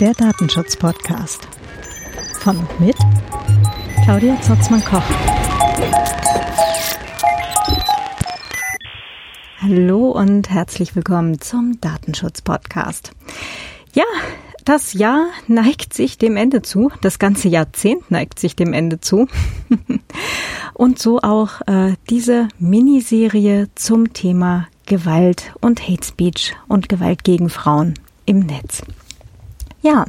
Der Datenschutz-Podcast. Von und mit Claudia Zotzmann-Koch. Hallo und herzlich willkommen zum Datenschutz-Podcast. Ja, das Jahr neigt sich dem Ende zu. Das ganze Jahrzehnt neigt sich dem Ende zu. und so auch äh, diese Miniserie zum Thema Gewalt und Hate Speech und Gewalt gegen Frauen im Netz. Ja,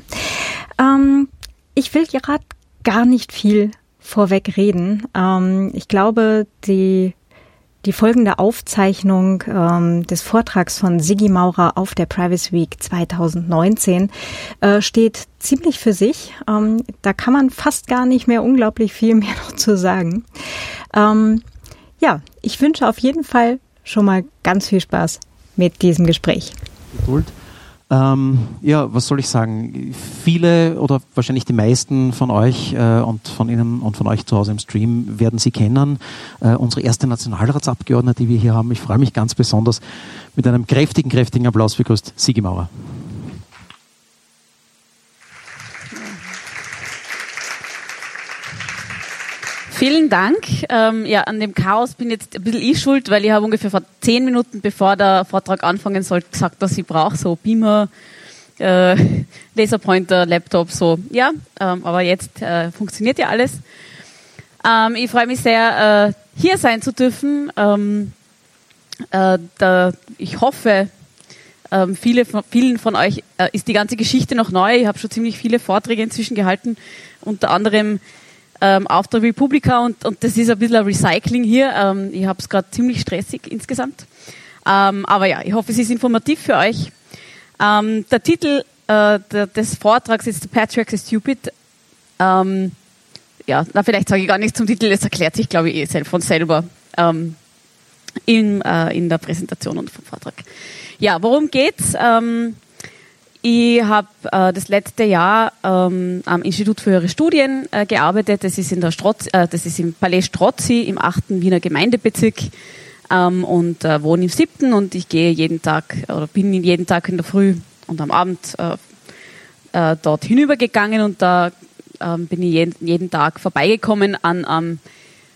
ähm, ich will gerade gar nicht viel vorweg reden. Ähm, ich glaube, die die folgende Aufzeichnung ähm, des Vortrags von Sigi Maurer auf der Privacy Week 2019 äh, steht ziemlich für sich. Ähm, da kann man fast gar nicht mehr unglaublich viel mehr noch zu sagen. Ähm, ja, ich wünsche auf jeden Fall schon mal ganz viel Spaß mit diesem Gespräch. Geduld. Ähm, ja, was soll ich sagen? Viele oder wahrscheinlich die meisten von euch äh, und von Ihnen und von euch zu Hause im Stream werden Sie kennen. Äh, unsere erste Nationalratsabgeordnete, die wir hier haben. Ich freue mich ganz besonders mit einem kräftigen, kräftigen Applaus begrüßt Sigi Maurer. Vielen Dank. Ähm, ja, an dem Chaos bin jetzt ein bisschen ich schuld, weil ich habe ungefähr vor zehn Minuten, bevor der Vortrag anfangen soll, gesagt, dass ich brauche so Beamer, äh, Laserpointer, Laptop, so. Ja, ähm, aber jetzt äh, funktioniert ja alles. Ähm, ich freue mich sehr, äh, hier sein zu dürfen. Ähm, äh, da, ich hoffe, ähm, viele vielen von euch äh, ist die ganze Geschichte noch neu. Ich habe schon ziemlich viele Vorträge inzwischen gehalten, unter anderem ähm, auf der Republika und, und das ist ein bisschen ein Recycling hier. Ähm, ich habe es gerade ziemlich stressig insgesamt. Ähm, aber ja, ich hoffe, es ist informativ für euch. Ähm, der Titel äh, der, des Vortrags ist The Patriarchs is Stupid. Ähm, ja, na, vielleicht sage ich gar nichts zum Titel, das erklärt sich, glaube ich, eh von selber ähm, in, äh, in der Präsentation und vom Vortrag. Ja, worum geht's? Ähm, ich habe äh, das letzte Jahr ähm, am Institut für höhere Studien äh, gearbeitet. Das ist in der Strotz, äh, das ist im Palais Strozzi im 8. Wiener Gemeindebezirk ähm, und äh, wohne im 7. und ich gehe jeden Tag oder bin jeden Tag in der Früh und am Abend äh, äh, dort hinübergegangen und da ähm, bin ich jeden, jeden Tag vorbeigekommen an einem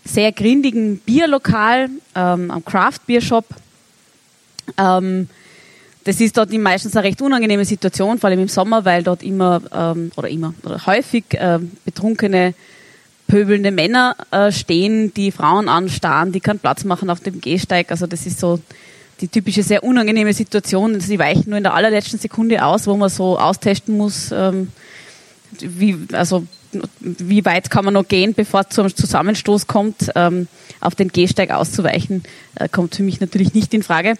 sehr grindigen Bierlokal, ähm, am Craft Beer Shop. Ähm, das ist dort meistens eine recht unangenehme Situation, vor allem im Sommer, weil dort immer ähm, oder immer oder häufig äh, betrunkene, pöbelnde Männer äh, stehen, die Frauen anstarren, die keinen Platz machen auf dem Gehsteig. Also das ist so die typische sehr unangenehme Situation. Sie weichen nur in der allerletzten Sekunde aus, wo man so austesten muss, ähm, wie, also wie weit kann man noch gehen, bevor es zum Zusammenstoß kommt, ähm, auf den Gehsteig auszuweichen, äh, kommt für mich natürlich nicht in Frage.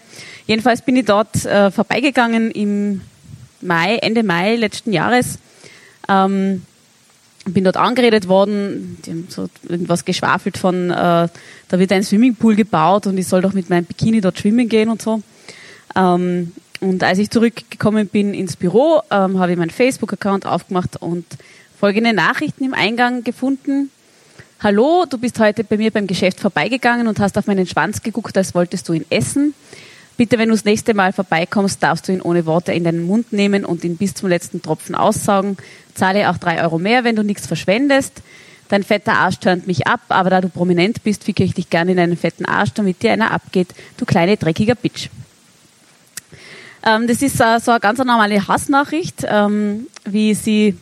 Jedenfalls bin ich dort äh, vorbeigegangen im Mai, Ende Mai letzten Jahres. Ähm, bin dort angeredet worden, die haben so irgendwas geschwafelt von, äh, da wird ein Swimmingpool gebaut und ich soll doch mit meinem Bikini dort schwimmen gehen und so. Ähm, und als ich zurückgekommen bin ins Büro, ähm, habe ich meinen Facebook-Account aufgemacht und folgende Nachrichten im Eingang gefunden. Hallo, du bist heute bei mir beim Geschäft vorbeigegangen und hast auf meinen Schwanz geguckt, als wolltest du ihn essen. Bitte, wenn du das nächste Mal vorbeikommst, darfst du ihn ohne Worte in deinen Mund nehmen und ihn bis zum letzten Tropfen aussaugen. Zahle auch drei Euro mehr, wenn du nichts verschwendest. Dein fetter Arsch tönt mich ab, aber da du prominent bist, ficke ich dich gerne in einen fetten Arsch, damit dir einer abgeht, du kleine dreckiger Bitch. Ähm, das ist äh, so eine ganz normale Hassnachricht, ähm, wie sie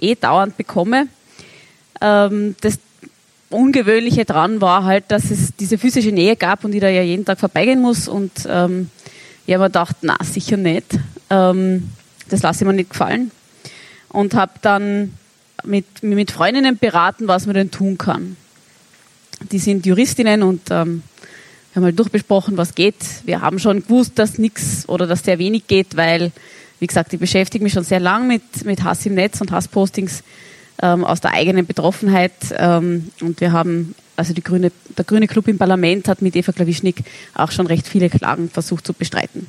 eh dauernd bekomme. Ähm, das Ungewöhnliche dran war halt, dass es diese physische Nähe gab und ich da ja jeden Tag vorbeigehen muss und ähm, ich habe mir gedacht, na sicher nicht. Ähm, das lasse ich mir nicht gefallen. Und habe dann mit, mit Freundinnen beraten, was man denn tun kann. Die sind Juristinnen und ähm, wir haben halt durchbesprochen, was geht. Wir haben schon gewusst, dass nichts oder dass sehr wenig geht, weil wie gesagt, ich beschäftige mich schon sehr lang mit, mit Hass im Netz und Hasspostings ähm, aus der eigenen Betroffenheit. Ähm, und wir haben, also Grüne, der Grüne Club im Parlament hat mit Eva Klawischnik auch schon recht viele Klagen versucht zu bestreiten.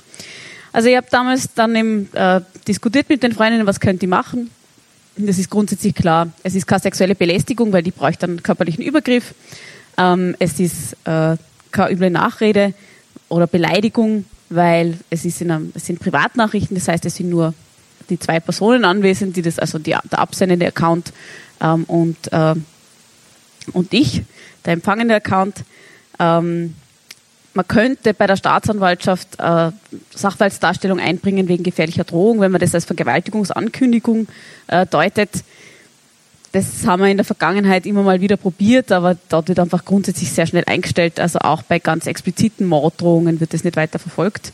Also ich habe damals dann eben, äh, diskutiert mit den Freundinnen, was könnt ihr machen. Das ist grundsätzlich klar. Es ist keine sexuelle Belästigung, weil die bräuchte einen körperlichen Übergriff. Ähm, es ist äh, keine üble Nachrede oder Beleidigung weil es, ist in einem, es sind Privatnachrichten, das heißt, es sind nur die zwei Personen anwesend, die das, also die, der absendende Account ähm, und, äh, und ich, der empfangende Account. Ähm, man könnte bei der Staatsanwaltschaft äh, Sachverhaltsdarstellung einbringen wegen gefährlicher Drohung, wenn man das als Vergewaltigungsankündigung äh, deutet. Das haben wir in der Vergangenheit immer mal wieder probiert, aber dort wird einfach grundsätzlich sehr schnell eingestellt. Also auch bei ganz expliziten Morddrohungen wird das nicht weiter verfolgt.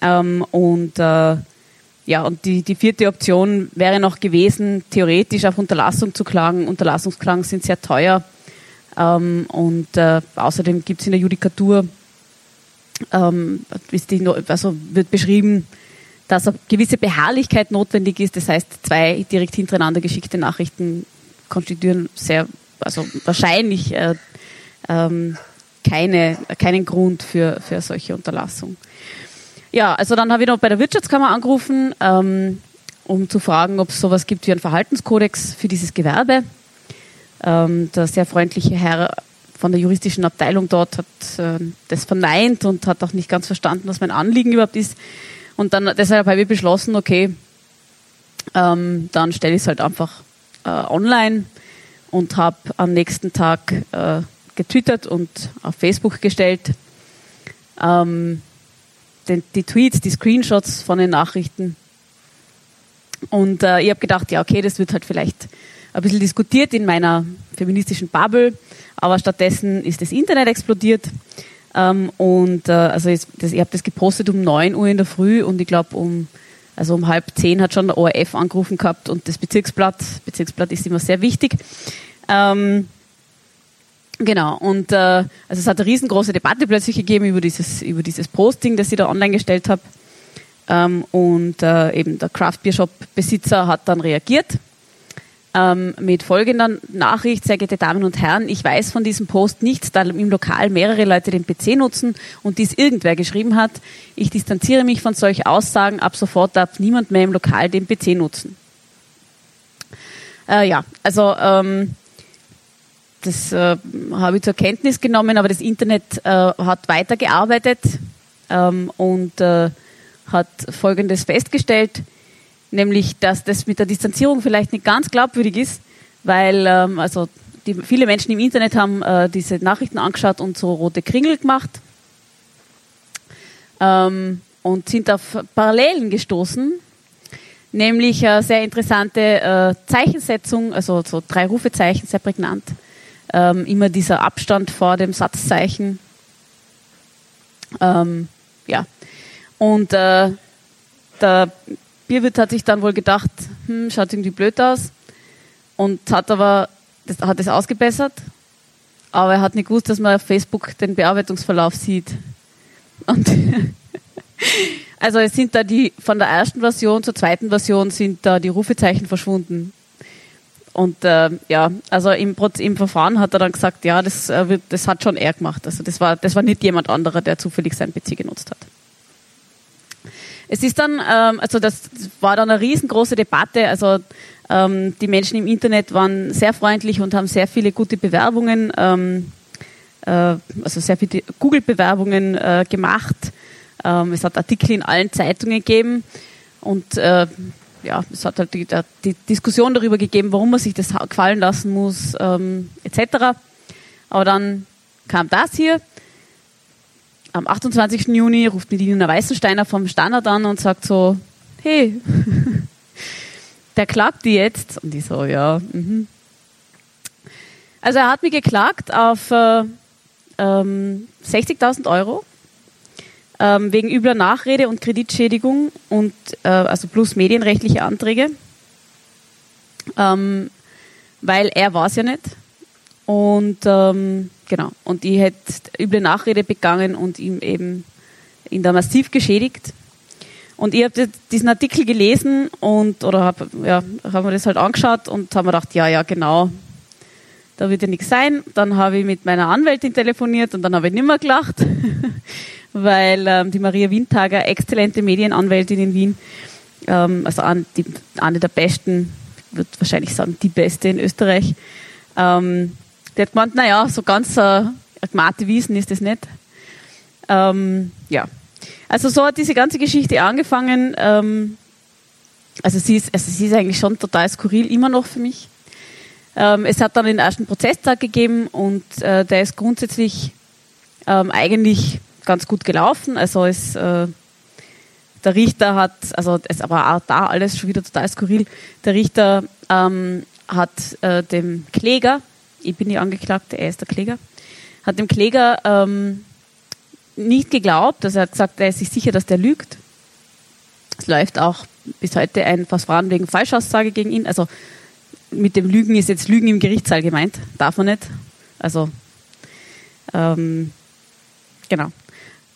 Ähm, und äh, ja, und die, die vierte Option wäre noch gewesen, theoretisch auf Unterlassung zu klagen. Unterlassungsklagen sind sehr teuer. Ähm, und äh, außerdem gibt es in der Judikatur ähm, die, also wird beschrieben, dass eine gewisse Beharrlichkeit notwendig ist. Das heißt, zwei direkt hintereinander geschickte Nachrichten konstituieren sehr, also wahrscheinlich äh, ähm, keine, keinen Grund für, für solche Unterlassung. Ja, also dann habe ich noch bei der Wirtschaftskammer angerufen, ähm, um zu fragen, ob es sowas gibt wie einen Verhaltenskodex für dieses Gewerbe. Ähm, der sehr freundliche Herr von der juristischen Abteilung dort hat äh, das verneint und hat auch nicht ganz verstanden, was mein Anliegen überhaupt ist. Und dann deshalb habe ich beschlossen, okay, ähm, dann stelle ich es halt einfach äh, online und habe am nächsten Tag äh, getwittert und auf Facebook gestellt. Ähm, den, die Tweets, die Screenshots von den Nachrichten. Und äh, ich habe gedacht, ja, okay, das wird halt vielleicht ein bisschen diskutiert in meiner feministischen Bubble, aber stattdessen ist das Internet explodiert. Ähm, und äh, also das, ich habe das gepostet um 9 Uhr in der Früh und ich glaube um also um halb zehn hat schon der ORF angerufen gehabt und das Bezirksblatt. Bezirksblatt ist immer sehr wichtig. Ähm, genau, und äh, also es hat eine riesengroße Debatte plötzlich gegeben über dieses, über dieses Posting, das ich da online gestellt habe. Ähm, und äh, eben der Craft Beer Shop Besitzer hat dann reagiert ähm, mit folgender Nachricht, sehr geehrte Damen und Herren, ich weiß von diesem Post nichts, da im Lokal mehrere Leute den PC nutzen und dies irgendwer geschrieben hat. Ich distanziere mich von solchen Aussagen, ab sofort darf niemand mehr im Lokal den PC nutzen. Äh, ja, also ähm, das äh, habe ich zur Kenntnis genommen, aber das Internet äh, hat weitergearbeitet ähm, und äh, hat Folgendes festgestellt nämlich dass das mit der Distanzierung vielleicht nicht ganz glaubwürdig ist, weil ähm, also die, viele Menschen im Internet haben äh, diese Nachrichten angeschaut und so rote Kringel gemacht ähm, und sind auf Parallelen gestoßen, nämlich äh, sehr interessante äh, Zeichensetzung, also so drei Rufezeichen, sehr prägnant. Ähm, immer dieser Abstand vor dem Satzzeichen. Ähm, ja. Und äh, der Bierwirt hat sich dann wohl gedacht, hm, schaut irgendwie blöd aus und hat aber das, hat es ausgebessert, aber er hat nicht gewusst, dass man auf Facebook den Bearbeitungsverlauf sieht. Und also es sind da die von der ersten Version zur zweiten Version sind da die Rufezeichen verschwunden. Und äh, ja, also im, im, Verfahren hat er dann gesagt, ja, das, äh, das hat schon er gemacht. Also das war, das war nicht jemand anderer, der zufällig sein PC genutzt hat. Es ist dann, ähm, also das war dann eine riesengroße Debatte. Also ähm, die Menschen im Internet waren sehr freundlich und haben sehr viele gute Bewerbungen, ähm, äh, also sehr viele Google-Bewerbungen äh, gemacht. Ähm, es hat Artikel in allen Zeitungen gegeben und äh, ja, es hat halt die, die, Diskussion darüber gegeben, warum man sich das gefallen lassen muss, ähm, etc. Aber dann kam das hier am 28. Juni ruft mir Nina Weißensteiner vom Standard an und sagt so, hey, der klagt die jetzt. Und ich so, ja. Mhm. Also er hat mir geklagt auf äh, ähm, 60.000 Euro ähm, wegen übler Nachrede und Kreditschädigung und äh, also plus medienrechtliche Anträge, ähm, weil er war es ja nicht. Und ähm, genau, und ich hätte üble Nachrede begangen und ihm eben ihn da massiv geschädigt. Und ich habe diesen Artikel gelesen und oder habe ja, hab mir das halt angeschaut und habe mir gedacht, ja, ja, genau, da wird ja nichts sein. Dann habe ich mit meiner Anwältin telefoniert und dann habe ich nicht mehr gelacht, weil ähm, die Maria Windhager, exzellente Medienanwältin in Wien, ähm, also an, die, eine der besten, würde wahrscheinlich sagen, die beste in Österreich, ähm, der hat gemeint, naja, so ganz äh, Gmate Wiesen ist das nicht. Ähm, ja. also so hat diese ganze Geschichte angefangen. Ähm, also sie ist, also sie ist eigentlich schon total skurril, immer noch für mich. Ähm, es hat dann den ersten Prozesstag gegeben und äh, der ist grundsätzlich ähm, eigentlich ganz gut gelaufen. Also es, äh, der Richter hat, also es aber auch da alles schon wieder total skurril. Der Richter ähm, hat äh, dem Kläger, ich bin die Angeklagte, er ist der Kläger, hat dem Kläger ähm, nicht geglaubt, also er hat gesagt, er ist sich sicher, dass der lügt. Es läuft auch bis heute ein Verfahren wegen Falschaussage gegen ihn. Also mit dem Lügen ist jetzt Lügen im Gerichtssaal gemeint, darf man nicht. Also ähm, genau.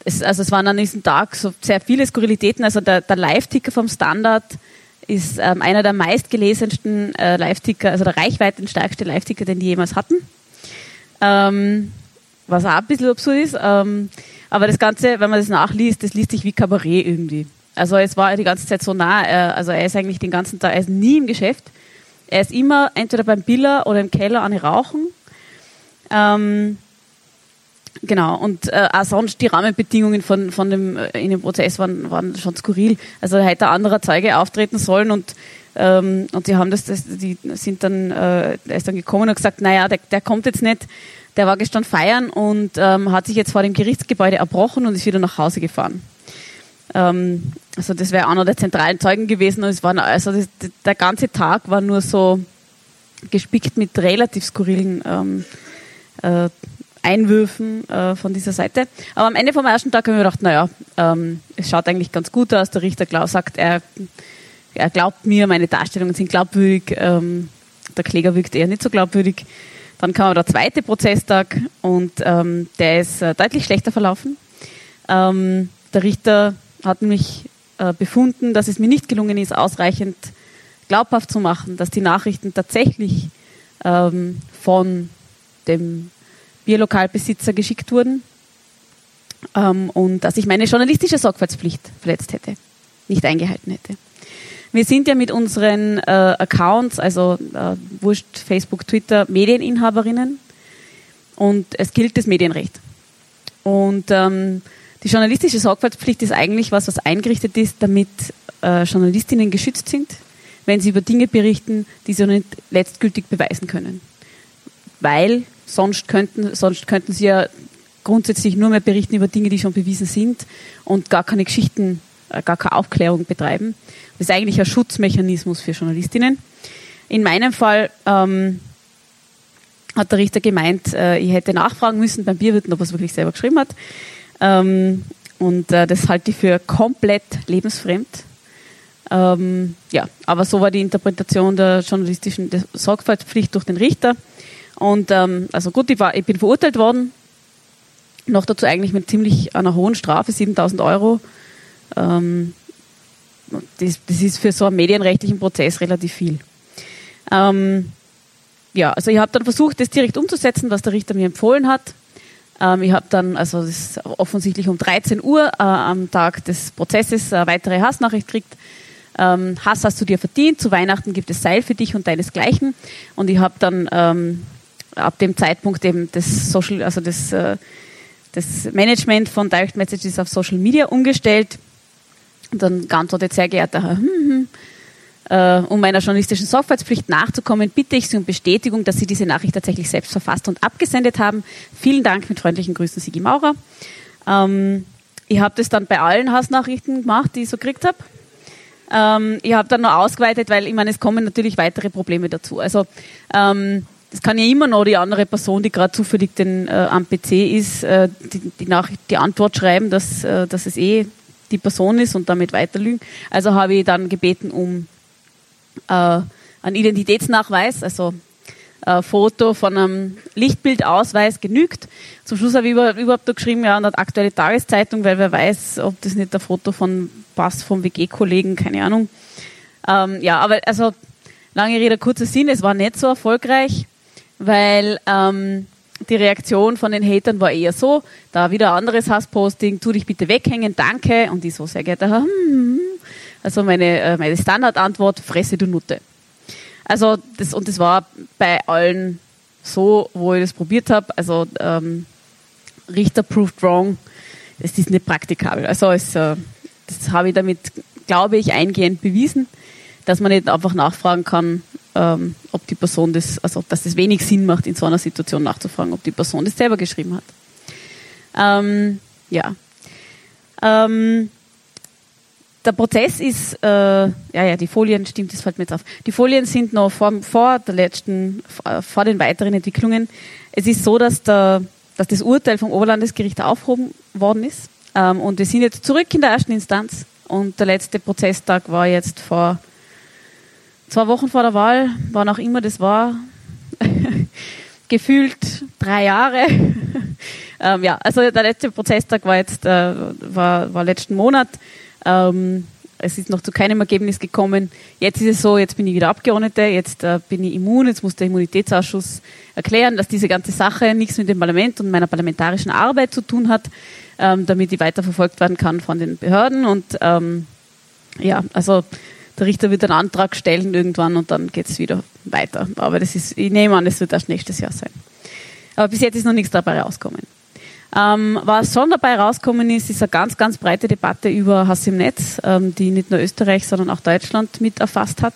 Es, also es waren an diesem Tag so sehr viele Skurrilitäten. Also der, der Live-Ticker vom Standard ist ähm, einer der meistgelesensten äh, Live-Ticker, also der reichweitenstärkste Live-Ticker, den die jemals hatten. Ähm, was auch ein bisschen absurd ist. Ähm, aber das Ganze, wenn man das nachliest, das liest sich wie Kabarett irgendwie. Also es war die ganze Zeit so nah. Er, also er ist eigentlich den ganzen Tag, er ist nie im Geschäft. Er ist immer entweder beim Biller oder im Keller an Rauchen. Ähm, genau, und äh, auch sonst die Rahmenbedingungen von, von dem, äh, in dem Prozess waren, waren schon skurril. Also da hätte ein anderer Zeuge auftreten sollen und ähm, und die haben das, das die sind dann, äh, er ist dann gekommen und gesagt, naja, der, der kommt jetzt nicht, der war gestern feiern und ähm, hat sich jetzt vor dem Gerichtsgebäude erbrochen und ist wieder nach Hause gefahren. Ähm, also das wäre einer der zentralen Zeugen gewesen und es war also das, der ganze Tag war nur so gespickt mit relativ skurrilen ähm, äh, Einwürfen äh, von dieser Seite. Aber am Ende vom ersten Tag haben wir gedacht, naja, ähm, es schaut eigentlich ganz gut aus. Der Richter glaub, sagt, er, er glaubt mir, meine Darstellungen sind glaubwürdig. Ähm, der Kläger wirkt eher nicht so glaubwürdig. Dann kam der zweite Prozesstag und ähm, der ist äh, deutlich schlechter verlaufen. Ähm, der Richter hat nämlich äh, befunden, dass es mir nicht gelungen ist, ausreichend glaubhaft zu machen, dass die Nachrichten tatsächlich ähm, von dem Bierlokalbesitzer geschickt wurden ähm, und dass ich meine journalistische Sorgfaltspflicht verletzt hätte, nicht eingehalten hätte. Wir sind ja mit unseren äh, Accounts, also äh, Wurscht, Facebook, Twitter, Medieninhaberinnen und es gilt das Medienrecht. Und ähm, die journalistische Sorgfaltspflicht ist eigentlich was, was eingerichtet ist, damit äh, Journalistinnen geschützt sind, wenn sie über Dinge berichten, die sie nicht letztgültig beweisen können. Weil sonst könnten, sonst könnten sie ja grundsätzlich nur mehr berichten über Dinge, die schon bewiesen sind und gar keine Geschichten, äh, gar keine Aufklärung betreiben. Das ist eigentlich ein Schutzmechanismus für Journalistinnen. In meinem Fall ähm, hat der Richter gemeint, äh, ich hätte nachfragen müssen beim Bierwirten, ob er es wirklich selber geschrieben hat. Ähm, und äh, das halte ich für komplett lebensfremd. Ähm, ja, aber so war die Interpretation der journalistischen Sorgfaltspflicht durch den Richter. Und ähm, also gut, ich, war, ich bin verurteilt worden. Noch dazu eigentlich mit ziemlich einer hohen Strafe, 7000 Euro. Ähm, das, das, ist für so einen medienrechtlichen Prozess relativ viel. Ähm, ja, also ich habe dann versucht, das direkt umzusetzen, was der Richter mir empfohlen hat. Ähm, ich habe dann, also das ist offensichtlich um 13 Uhr äh, am Tag des Prozesses eine weitere Hassnachricht kriegt. Ähm, Hass hast du dir verdient, zu Weihnachten gibt es Seil für dich und deinesgleichen. Und ich habe dann ähm, ab dem Zeitpunkt eben das Social, also das, äh, das Management von Direct Messages auf Social Media umgestellt. Und dann geantwortet, sehr geehrter Herr, hm, hm, äh, um meiner journalistischen Sorgfaltspflicht nachzukommen, bitte ich Sie um Bestätigung, dass Sie diese Nachricht tatsächlich selbst verfasst und abgesendet haben. Vielen Dank, mit freundlichen Grüßen, Sigi Maurer. Ähm, ich habe das dann bei allen Hassnachrichten gemacht, die ich so gekriegt habe. Ähm, ich habe dann noch ausgeweitet, weil ich meine, es kommen natürlich weitere Probleme dazu. Also ähm, das kann ja immer noch die andere Person, die gerade zufällig den, äh, am PC ist, äh, die, die, Nachricht, die Antwort schreiben, dass, äh, dass es eh die Person ist und damit weiter lügen. Also habe ich dann gebeten um äh, ein Identitätsnachweis, also äh, Foto von einem Lichtbildausweis genügt. Zum Schluss habe ich überhaupt noch geschrieben, ja, eine aktuelle Tageszeitung, weil wer weiß, ob das nicht ein Foto von Pass vom WG-Kollegen, keine Ahnung. Ähm, ja, aber also lange Rede, kurzer Sinn, es war nicht so erfolgreich, weil ähm, die Reaktion von den Hatern war eher so, da wieder anderes Hassposting, tu dich bitte weghängen, danke. Und ich so, sehr geehrter Herr, hm. Also meine, äh, meine Standardantwort, fresse du Nutte. Also das, und das war bei allen so, wo ich das probiert habe. Also ähm, Richter proved wrong. es ist nicht praktikabel. Also es, äh, das habe ich damit, glaube ich, eingehend bewiesen, dass man nicht einfach nachfragen kann, ähm, ob die Person das, also dass das wenig Sinn macht, in so einer Situation nachzufragen, ob die Person das selber geschrieben hat. Ähm, ja. Ähm, der Prozess ist, äh, ja, ja, die Folien, stimmt, das fällt mir jetzt auf. Die Folien sind noch vor, vor der letzten, vor den weiteren Entwicklungen. Es ist so, dass, der, dass das Urteil vom Oberlandesgericht aufgehoben worden ist. Ähm, und wir sind jetzt zurück in der ersten Instanz. Und der letzte Prozesstag war jetzt vor zwei Wochen vor der Wahl, wann auch immer das war. Gefühlt drei Jahre. ähm, ja, also der letzte Prozesstag war jetzt, äh, war, war letzten Monat. Ähm, es ist noch zu keinem Ergebnis gekommen. Jetzt ist es so, jetzt bin ich wieder Abgeordnete, jetzt äh, bin ich immun, jetzt muss der Immunitätsausschuss erklären, dass diese ganze Sache nichts mit dem Parlament und meiner parlamentarischen Arbeit zu tun hat, ähm, damit die weiterverfolgt werden kann von den Behörden. Und ähm, ja, also der Richter wird einen Antrag stellen irgendwann und dann geht es wieder weiter. Aber das ist, ich nehme an, das wird erst nächstes Jahr sein. Aber bis jetzt ist noch nichts dabei rausgekommen. Ähm, was schon dabei rausgekommen ist, ist eine ganz, ganz breite Debatte über Hass im Netz, ähm, die nicht nur Österreich, sondern auch Deutschland mit erfasst hat.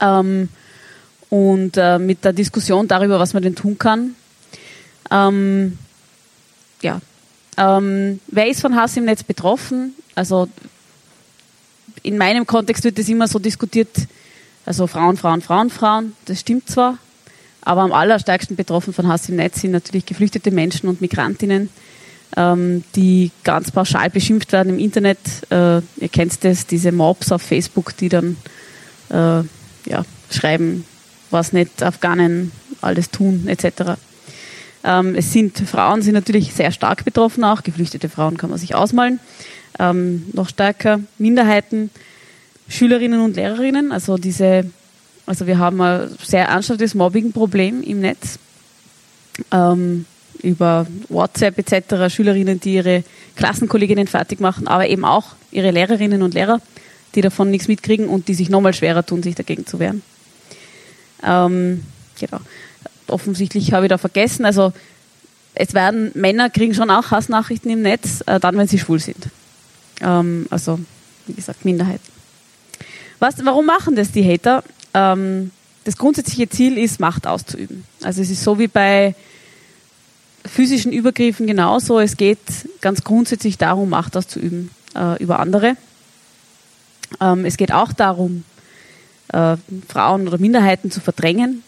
Ähm, und äh, mit der Diskussion darüber, was man denn tun kann. Ähm, ja. Ähm, wer ist von Hass im Netz betroffen? Also in meinem Kontext wird das immer so diskutiert, also Frauen, Frauen, Frauen, Frauen. Das stimmt zwar, aber am allerstärksten betroffen von Hass im Netz sind natürlich geflüchtete Menschen und Migrantinnen, ähm, die ganz pauschal beschimpft werden im Internet. Äh, ihr kennt das, diese Mobs auf Facebook, die dann äh, ja, schreiben, was nicht Afghanen alles tun, etc. Ähm, es sind Frauen sind natürlich sehr stark betroffen auch, geflüchtete Frauen kann man sich ausmalen, ähm, noch stärker Minderheiten, Schülerinnen und Lehrerinnen, also diese also wir haben ein sehr ernsthaftes Mobbing-Problem im Netz. Ähm, über WhatsApp etc. Schülerinnen, die ihre Klassenkolleginnen fertig machen, aber eben auch ihre Lehrerinnen und Lehrer, die davon nichts mitkriegen und die sich nochmal schwerer tun, sich dagegen zu wehren. Ähm, genau. Offensichtlich habe ich da vergessen, also es werden Männer kriegen schon auch Hassnachrichten im Netz, äh, dann wenn sie schwul sind. Ähm, also wie gesagt Minderheit. Was, warum machen das die Hater? ähm, das grundsätzliche Ziel ist, Macht auszuüben. Also es ist so wie bei physischen Übergriffen genauso. Es geht ganz grundsätzlich darum, Macht auszuüben äh, über andere. Ähm, es geht auch darum, äh, Frauen oder Minderheiten zu verdrängen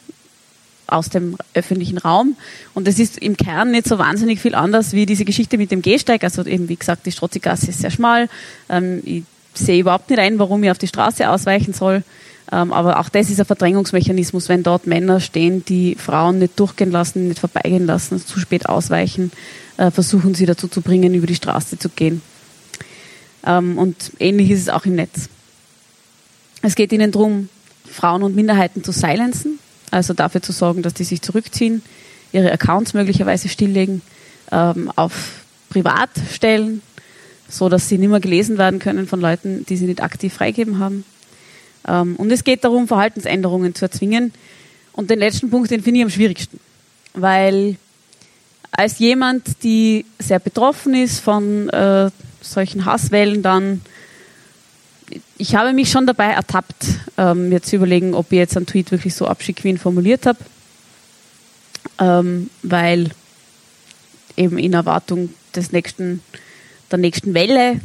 aus dem öffentlichen Raum. Und das ist im Kern nicht so wahnsinnig viel anders wie diese Geschichte mit dem Gehsteig. Also eben, wie gesagt, die Strotzigasse ist sehr schmal. Ähm, ich sehe überhaupt nicht ein, warum ich auf die Straße ausweichen soll. Ähm, aber auch das ist ein Verdrängungsmechanismus, wenn dort Männer stehen, die Frauen nicht durchgehen lassen, nicht vorbeigehen lassen, zu spät ausweichen, äh, versuchen sie dazu zu bringen, über die Straße zu gehen. Ähm, und ähnlich ist es auch im Netz. Es geht ihnen darum, Frauen und Minderheiten zu silenzen, also dafür zu sorgen, dass die sich zurückziehen, ihre Accounts möglicherweise stilllegen, ähm, auf privat stellen, so dass sie nicht mehr gelesen werden können von Leuten, die sie nicht aktiv freigeben haben. Ähm, und es geht darum, Verhaltensänderungen zu erzwingen. Und den letzten Punkt, den finde ich am schwierigsten. Weil als jemand, die sehr betroffen ist von äh, solchen Hasswellen, dann, ich habe mich schon dabei ertappt, ähm, mir zu überlegen, ob ich jetzt einen Tweet wirklich so abschicke, wie ihn formuliert habe. Ähm, weil eben in Erwartung des nächsten, der nächsten Welle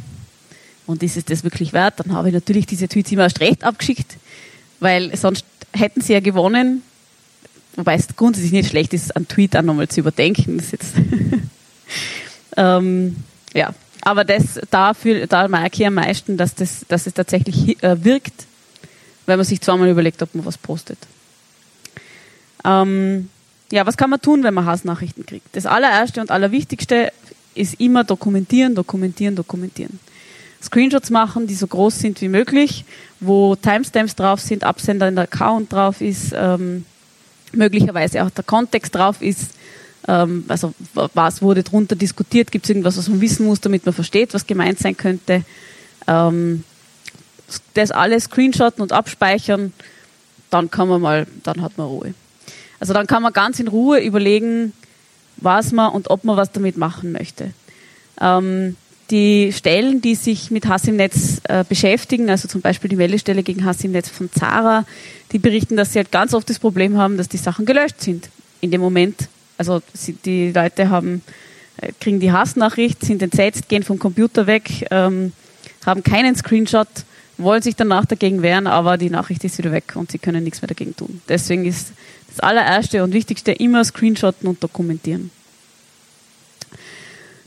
und ist es das wirklich wert? Dann habe ich natürlich diese Tweets immer erst recht abgeschickt, weil sonst hätten sie ja gewonnen. Wobei es grundsätzlich nicht schlecht ist, einen Tweet auch nochmal zu überdenken. Das jetzt ähm, ja, aber das, dafür, da merke ich am meisten, dass, das, dass es tatsächlich äh, wirkt, wenn man sich zweimal überlegt, ob man was postet. Ähm, ja, was kann man tun, wenn man Hassnachrichten kriegt? Das allererste und allerwichtigste ist immer dokumentieren, dokumentieren, dokumentieren. Screenshots machen, die so groß sind wie möglich, wo Timestamps drauf sind, Absender in der Account drauf ist, ähm, möglicherweise auch der Kontext drauf ist, also was wurde drunter diskutiert, gibt es irgendwas, was man wissen muss, damit man versteht, was gemeint sein könnte. Ähm, das alles screenshotten und abspeichern, dann kann man mal, dann hat man Ruhe. Also dann kann man ganz in Ruhe überlegen, was man und ob man was damit machen möchte. Ähm, die Stellen, die sich mit Hass im Netz äh, beschäftigen, also zum Beispiel die Meldestelle gegen Hass im Netz von Zara, die berichten, dass sie halt ganz oft das Problem haben, dass die Sachen gelöscht sind. In dem Moment, also die Leute haben, äh, kriegen die Hassnachricht, sind entsetzt, gehen vom Computer weg, ähm, haben keinen Screenshot, wollen sich danach dagegen wehren, aber die Nachricht ist wieder weg und sie können nichts mehr dagegen tun. Deswegen ist das allererste und wichtigste immer Screenshotten und dokumentieren.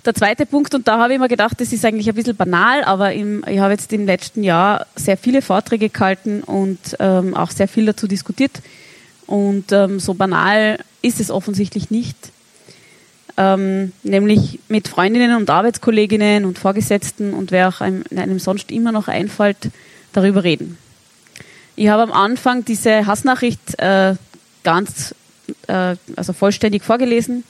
Der zweite Punkt, und da habe ich mir gedacht, das ist eigentlich ein bisschen banal, aber im, ich habe jetzt im letzten Jahr sehr viele Vorträge gehalten und ähm, auch sehr viel dazu diskutiert. Und ähm, so banal ist es offensichtlich nicht. Ähm, nämlich mit Freundinnen und Arbeitskolleginnen und Vorgesetzten und wer auch einem, einem sonst immer noch einfällt, darüber reden. Ich habe am Anfang diese Hassnachricht äh, ganz, äh, also vollständig vorgelesen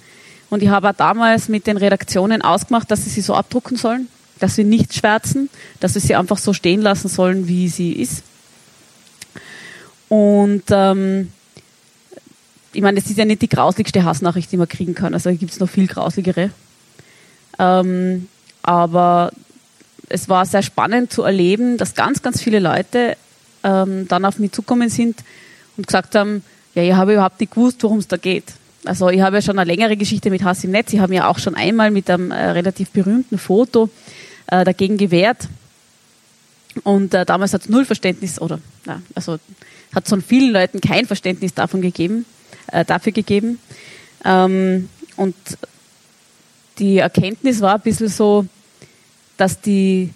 und ich habe auch damals mit den Redaktionen ausgemacht, dass sie sie so abdrucken sollen, dass sie nicht schwärzen, dass sie sie einfach so stehen lassen sollen, wie sie ist. Und ähm, ich meine, das ist ja nicht die grausligste Hassnachricht, die man kriegen kann. Also gibt es noch viel grausligere. Ähm, aber es war sehr spannend zu erleben, dass ganz, ganz viele Leute ähm, dann auf mich zukommen sind und gesagt haben, ja, ich habe überhaupt nicht gewusst, worum es da geht. Also ich habe ja schon eine längere Geschichte mit Hass im Netz. Ich habe mir auch schon einmal mit einem äh, relativ berühmten Foto äh, dagegen gewehrt. Und äh, damals hat es null Verständnis, oder na, also hat es von vielen Leuten kein Verständnis davon gegeben, äh, dafür gegeben. Ähm, und die Erkenntnis war ein bisschen so, dass die,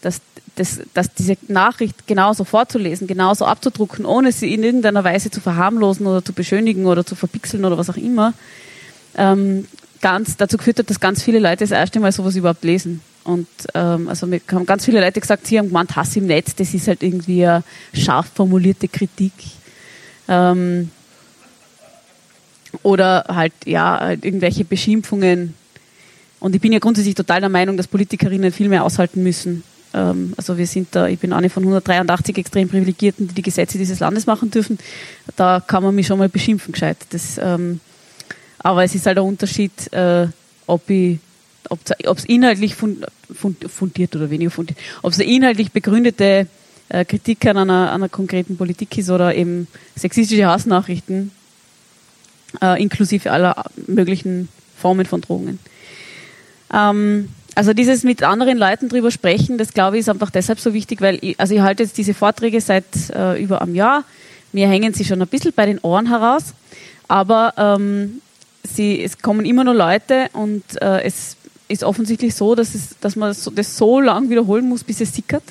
dass das, dass diese Nachricht genauso vorzulesen, genauso abzudrucken, ohne sie in irgendeiner Weise zu verharmlosen oder zu beschönigen oder zu verpixeln oder was auch immer, ähm, ganz dazu geführt hat, dass ganz viele Leute das erste Mal sowas überhaupt lesen. Und ähm, also mir haben ganz viele Leute gesagt, sie haben gemeint, Hass im Netz, das ist halt irgendwie eine scharf formulierte Kritik. Ähm, oder halt, ja, halt irgendwelche Beschimpfungen. Und ich bin ja grundsätzlich total der Meinung, dass Politikerinnen viel mehr aushalten müssen ähm, also wir sind da, ich bin eine von 183 extrem Privilegierten, die die Gesetze dieses Landes machen dürfen. Da kann man mich schon mal beschimpfen, gescheit. Das, ähm, aber es ist halt der Unterschied, äh, ob ich ob es inhaltlich fundiert oder weniger fundiert, ob es eine inhaltlich begründete äh, Kritik an einer, einer konkreten Politik ist oder eben sexistische Hassnachrichten, äh, inklusive aller möglichen Formen von Drohungen. Ähm, also dieses mit anderen Leuten drüber sprechen, das glaube ich ist einfach deshalb so wichtig, weil ich, also ich halte jetzt diese Vorträge seit äh, über einem Jahr. Mir hängen sie schon ein bisschen bei den Ohren heraus, aber ähm, sie, es kommen immer nur Leute und äh, es ist offensichtlich so, dass, es, dass man das so lang wiederholen muss, bis es sickert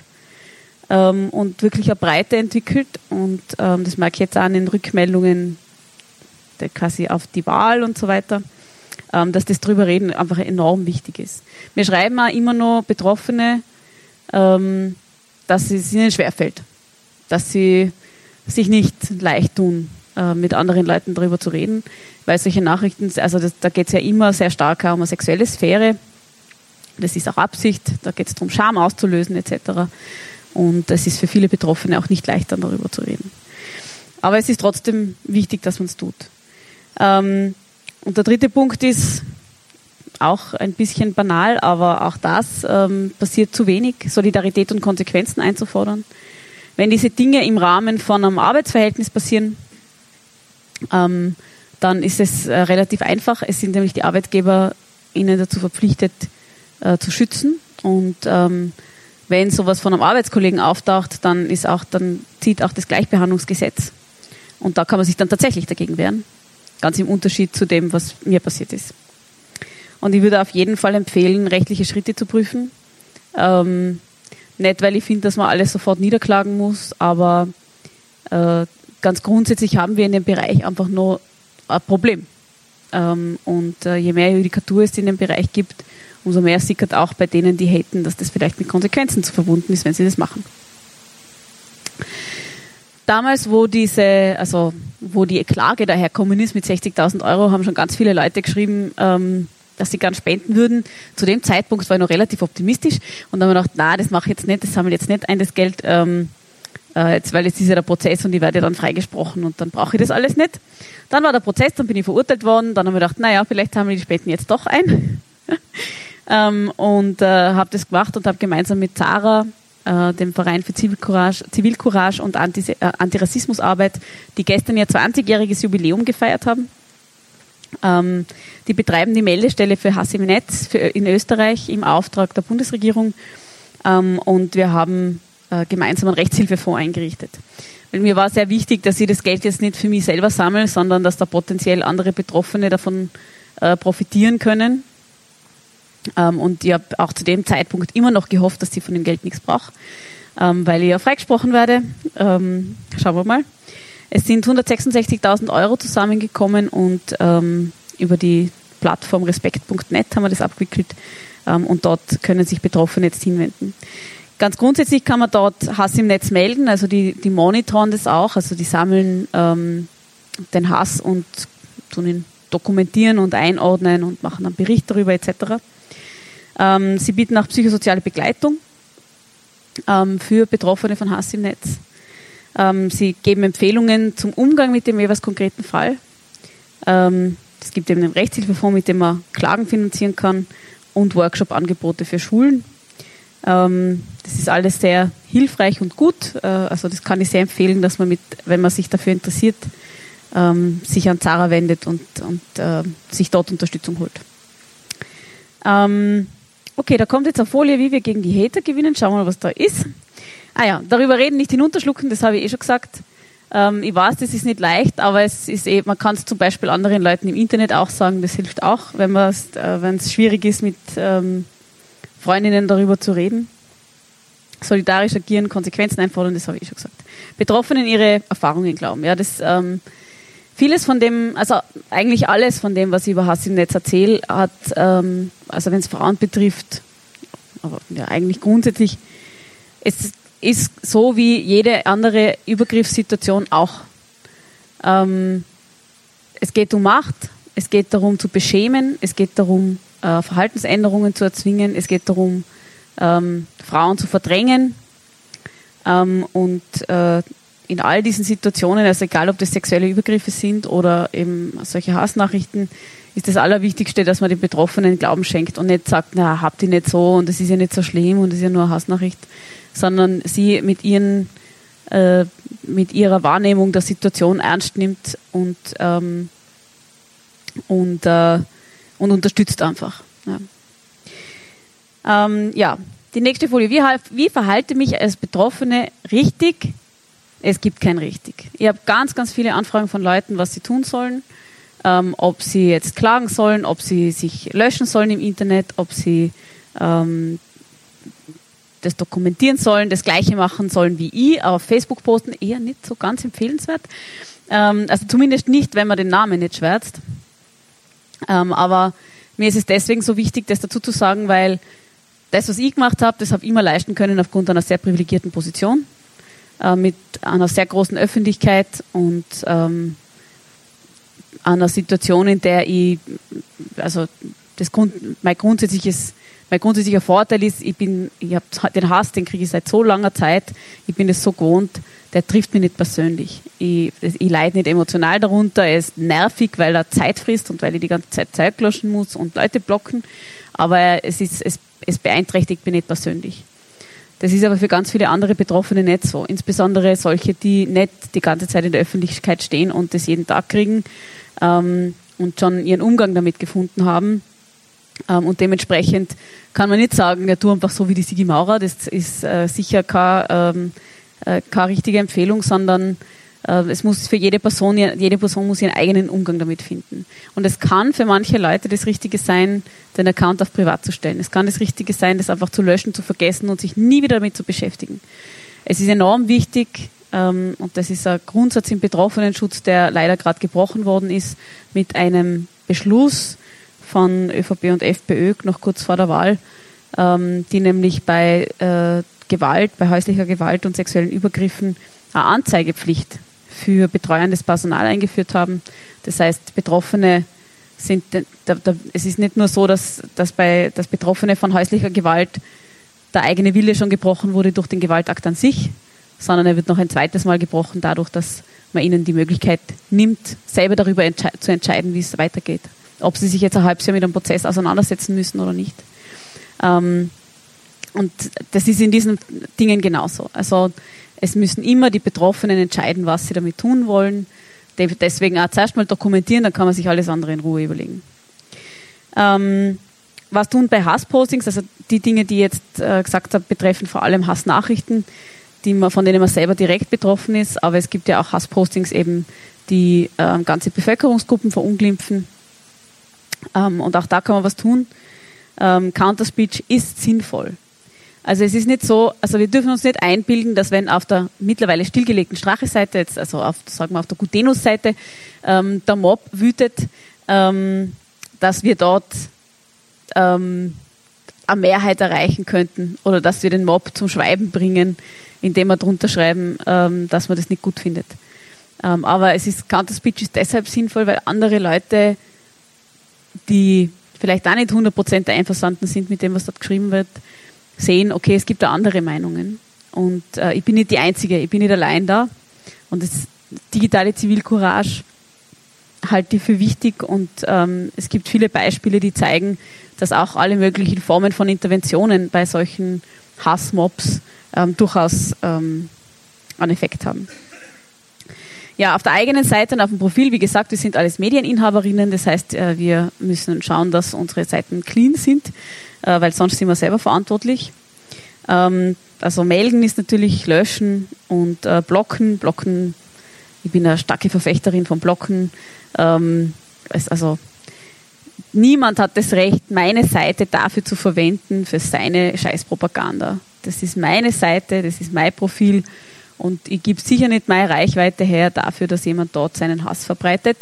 ähm, und wirklich eine Breite entwickelt. Und ähm, das merke ich jetzt auch an den Rückmeldungen quasi auf die Wahl und so weiter ähm, dass das drüber reden einfach enorm wichtig ist. Wir schreiben auch immer noch Betroffene, ähm, dass es ihnen schwerfällt, dass sie sich nicht leicht tun, äh, mit anderen Leuten darüber zu reden, weil solche Nachrichten, also das, da geht es ja immer sehr stark um eine sexuelle Sphäre, das ist auch Absicht, da geht es darum, Scham auszulösen etc. Und es ist für viele Betroffene auch nicht leicht, dann darüber zu reden. Aber es ist trotzdem wichtig, dass man es tut. Ähm, und der dritte Punkt ist auch ein bisschen banal, aber auch das ähm, passiert zu wenig, Solidarität und Konsequenzen einzufordern. Wenn diese Dinge im Rahmen von einem Arbeitsverhältnis passieren, ähm, dann ist es äh, relativ einfach. Es sind nämlich die Arbeitgeber ihnen dazu verpflichtet, äh, zu schützen. Und ähm, wenn sowas von einem Arbeitskollegen auftaucht, dann ist auch, dann zieht auch das Gleichbehandlungsgesetz. Und da kann man sich dann tatsächlich dagegen wehren. Ganz im Unterschied zu dem, was mir passiert ist. Und ich würde auf jeden Fall empfehlen, rechtliche Schritte zu prüfen. Ähm, nicht, weil ich finde, dass man alles sofort niederklagen muss, aber äh, ganz grundsätzlich haben wir in dem Bereich einfach nur ein Problem. Ähm, und äh, je mehr Judikatur es in dem Bereich gibt, umso mehr sickert auch bei denen, die haten, dass das vielleicht mit Konsequenzen zu verbunden ist, wenn sie das machen damals, wo diese, also wo die Klage daherkommen ist mit 60.000 Euro, haben schon ganz viele Leute geschrieben, ähm, dass sie gern spenden würden. Zu dem Zeitpunkt war ich noch relativ optimistisch und dann habe ich gedacht, na, das mache ich jetzt nicht, das sammle ich jetzt nicht ein, das Geld, ähm, äh, jetzt, weil jetzt ist ja der Prozess und ich werde dann freigesprochen und dann brauche ich das alles nicht. Dann war der Prozess, dann bin ich verurteilt worden, dann habe ich gedacht, naja, vielleicht haben wir die Spenden jetzt doch ein. ähm, und äh, habe das gemacht und habe gemeinsam mit Zara, äh, dem Verein für Zivilcourage, Zivilcourage und Antis äh, Antirassismusarbeit, die gestern ihr 20-jähriges Jubiläum gefeiert haben. Ähm, die betreiben die Meldestelle für Hass im Netz für, in Österreich im Auftrag der Bundesregierung ähm, und wir haben äh, gemeinsam einen Rechtshilfefonds eingerichtet. Weil mir war sehr wichtig, dass ich das Geld jetzt nicht für mich selber sammle, sondern dass da potenziell andere Betroffene davon äh, profitieren können. Ähm, und ich habe auch zu dem Zeitpunkt immer noch gehofft, dass sie von dem Geld nichts braucht, ähm, weil ich ja freigesprochen werde. Ähm, schauen wir mal. Es sind 166.000 Euro zusammengekommen und über die Plattform respekt.net haben wir das abgewickelt und dort können sich Betroffene jetzt hinwenden. Ganz grundsätzlich kann man dort Hass im Netz melden, also die, die monitoren das auch, also die sammeln ähm, den Hass und tun ihn dokumentieren und einordnen und machen dann Bericht darüber etc. Ähm, sie bieten auch psychosoziale Begleitung ähm, für Betroffene von Hass im Netz. Ähm, sie geben Empfehlungen zum Umgang mit dem jeweils konkreten Fall. Ähm, es gibt eben einen Rechtshilfefonds, mit dem man Klagen finanzieren kann und Workshop-Angebote für Schulen. Ähm, das ist alles sehr hilfreich und gut. Äh, also das kann ich sehr empfehlen, dass man mit, wenn man sich dafür interessiert, ähm, sich an Zara wendet und, und äh, sich dort Unterstützung holt. Ähm, okay, da kommt jetzt eine Folie, wie wir gegen die Hater gewinnen. Schauen wir mal, was da ist. Ah ja, darüber reden, nicht hinunterschlucken, das habe ich eh schon gesagt. Ähm, ich weiß, das ist nicht leicht, aber es ist eh, man kann es zum Beispiel anderen Leuten im Internet auch sagen, das hilft auch, wenn äh, es schwierig ist, mit ähm, Freundinnen darüber zu reden. Solidarisch agieren, Konsequenzen einfordern, das habe ich eh schon gesagt. Betroffenen ihre Erfahrungen glauben. Ja, das, ähm, vieles von dem, also eigentlich alles von dem, was ich über Hass im Netz erzähle, hat, ähm, also wenn es Frauen betrifft, aber ja, eigentlich grundsätzlich, es ist so wie jede andere Übergriffssituation auch. Ähm, es geht um Macht, es geht darum zu beschämen, es geht darum, äh, Verhaltensänderungen zu erzwingen, es geht darum, ähm, Frauen zu verdrängen. Ähm, und äh, in all diesen Situationen, also egal ob das sexuelle Übergriffe sind oder eben solche Hassnachrichten, ist das Allerwichtigste, dass man den Betroffenen Glauben schenkt und nicht sagt, na, habt ihr nicht so und es ist ja nicht so schlimm und es ist ja nur eine Hassnachricht, sondern sie mit ihren äh, mit ihrer Wahrnehmung der Situation ernst nimmt und ähm, und, äh, und unterstützt einfach. Ja. Ähm, ja, die nächste Folie. Wie, wie verhalte mich als Betroffene richtig? Es gibt kein richtig. Ich habe ganz, ganz viele Anfragen von Leuten, was sie tun sollen. Ähm, ob sie jetzt klagen sollen, ob sie sich löschen sollen im Internet, ob sie ähm, das dokumentieren sollen, das gleiche machen sollen wie ich, auf Facebook posten, eher nicht so ganz empfehlenswert. Ähm, also zumindest nicht, wenn man den Namen nicht schwärzt. Ähm, aber mir ist es deswegen so wichtig, das dazu zu sagen, weil das, was ich gemacht habe, das habe ich immer leisten können aufgrund einer sehr privilegierten Position, äh, mit einer sehr großen Öffentlichkeit und ähm, einer Situation, in der ich, also das Grund, mein grundsätzliches mein grundsätzlicher Vorteil ist, ich bin, ich habe den Hass, den kriege ich seit so langer Zeit, ich bin es so gewohnt, der trifft mich nicht persönlich. Ich, ich leide nicht emotional darunter, er ist nervig, weil er Zeit frisst und weil ich die ganze Zeit Zeit löschen muss und Leute blocken, aber es, ist, es, es beeinträchtigt mich nicht persönlich. Das ist aber für ganz viele andere Betroffene nicht so. Insbesondere solche, die nicht die ganze Zeit in der Öffentlichkeit stehen und das jeden Tag kriegen ähm, und schon ihren Umgang damit gefunden haben ähm, und dementsprechend kann man nicht sagen, ja, tu einfach so wie die Sigi Maurer, das ist äh, sicher keine, ähm, äh, keine richtige Empfehlung, sondern es muss für jede Person, jede Person muss ihren eigenen Umgang damit finden. Und es kann für manche Leute das Richtige sein, den Account auf privat zu stellen. Es kann das Richtige sein, das einfach zu löschen, zu vergessen und sich nie wieder damit zu beschäftigen. Es ist enorm wichtig, ähm, und das ist ein Grundsatz im Betroffenenschutz, der leider gerade gebrochen worden ist, mit einem Beschluss, von ÖVP und FPÖ noch kurz vor der Wahl, ähm, die nämlich bei äh, Gewalt, bei häuslicher Gewalt und sexuellen Übergriffen eine Anzeigepflicht für betreuendes Personal eingeführt haben. Das heißt, Betroffene sind, da, da, es ist nicht nur so, dass, dass, bei, dass Betroffene von häuslicher Gewalt der eigene Wille schon gebrochen wurde durch den Gewaltakt an sich, sondern er wird noch ein zweites Mal gebrochen dadurch, dass man ihnen die Möglichkeit nimmt, selber darüber entsche zu entscheiden, wie es weitergeht ob sie sich jetzt ein halbes Jahr mit einem Prozess auseinandersetzen müssen oder nicht. Ähm, und das ist in diesen Dingen genauso. Also es müssen immer die Betroffenen entscheiden, was sie damit tun wollen. Deswegen auch zuerst mal dokumentieren, dann kann man sich alles andere in Ruhe überlegen. Ähm, was tun bei Hasspostings? Also die Dinge, die ich jetzt äh, gesagt habe, betreffen vor allem Hassnachrichten, die man, von denen man selber direkt betroffen ist. Aber es gibt ja auch Hasspostings eben, die äh, ganze Bevölkerungsgruppen verunglimpfen. Ähm, und auch da kann man was tun. Ähm, Counterspeech ist sinnvoll. Also es ist nicht so, also wir dürfen uns nicht einbilden, dass wenn auf der mittlerweile stillgelegten Strache-Seite, jetzt also auf, sagen wir auf der Gutenus-Seite, ähm, der Mob wütet, ähm, dass wir dort ähm, eine Mehrheit erreichen könnten oder dass wir den Mob zum Schweiben bringen, indem wir drunter schreiben, ähm, dass man das nicht gut findet. Ähm, aber es ist Counter-Speech ist deshalb sinnvoll, weil andere Leute, die vielleicht auch nicht 100% einverstanden sind mit dem, was dort geschrieben wird, sehen, okay, es gibt da andere Meinungen. Und äh, ich bin nicht die Einzige, ich bin nicht allein da. Und das digitale Zivilcourage halte ich für wichtig und ähm, es gibt viele Beispiele, die zeigen, dass auch alle möglichen Formen von Interventionen bei solchen Hassmobs ähm, durchaus ähm, einen Effekt haben. Ja, auf der eigenen Seite und auf dem Profil, wie gesagt, wir sind alles Medieninhaberinnen, das heißt, äh, wir müssen schauen, dass unsere Seiten clean sind, äh, weil sonst sind wir selber verantwortlich. Ähm, also melden ist natürlich löschen und äh, blocken. Blocken, ich bin eine starke Verfechterin von Blocken. Ähm, also niemand hat das Recht, meine Seite dafür zu verwenden, für seine Scheißpropaganda. Das ist meine Seite, das ist mein Profil und ich gebe sicher nicht meine Reichweite her dafür, dass jemand dort seinen Hass verbreitet.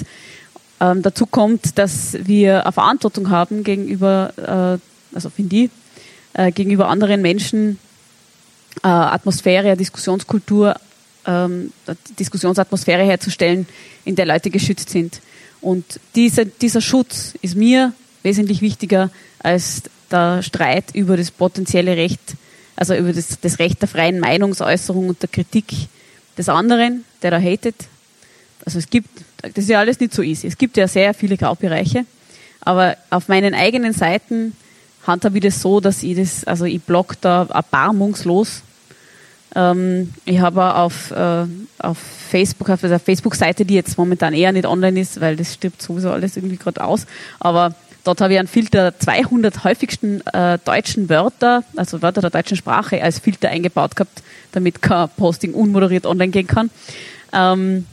Ähm, dazu kommt, dass wir eine Verantwortung haben gegenüber, äh, also finde ich, äh, gegenüber anderen Menschen, äh, Atmosphäre, Diskussionskultur, ähm, Diskussionsatmosphäre herzustellen, in der Leute geschützt sind. Und dieser, dieser Schutz ist mir wesentlich wichtiger als der Streit über das potenzielle Recht also über das, das Recht der freien Meinungsäußerung und der Kritik des anderen, der da hatet. Also es gibt, das ist ja alles nicht so easy. Es gibt ja sehr viele Graubereiche, aber auf meinen eigenen Seiten handhabe ich das so, dass ich das, also ich blog da erbarmungslos. Ähm, ich habe auf, äh, auf Facebook, auf der Facebook-Seite, die jetzt momentan eher nicht online ist, weil das stirbt sowieso alles irgendwie gerade aus, aber Dort habe ich einen Filter 200 häufigsten äh, deutschen Wörter, also Wörter der deutschen Sprache, als Filter eingebaut gehabt, damit kein Posting unmoderiert online gehen kann. Ähm,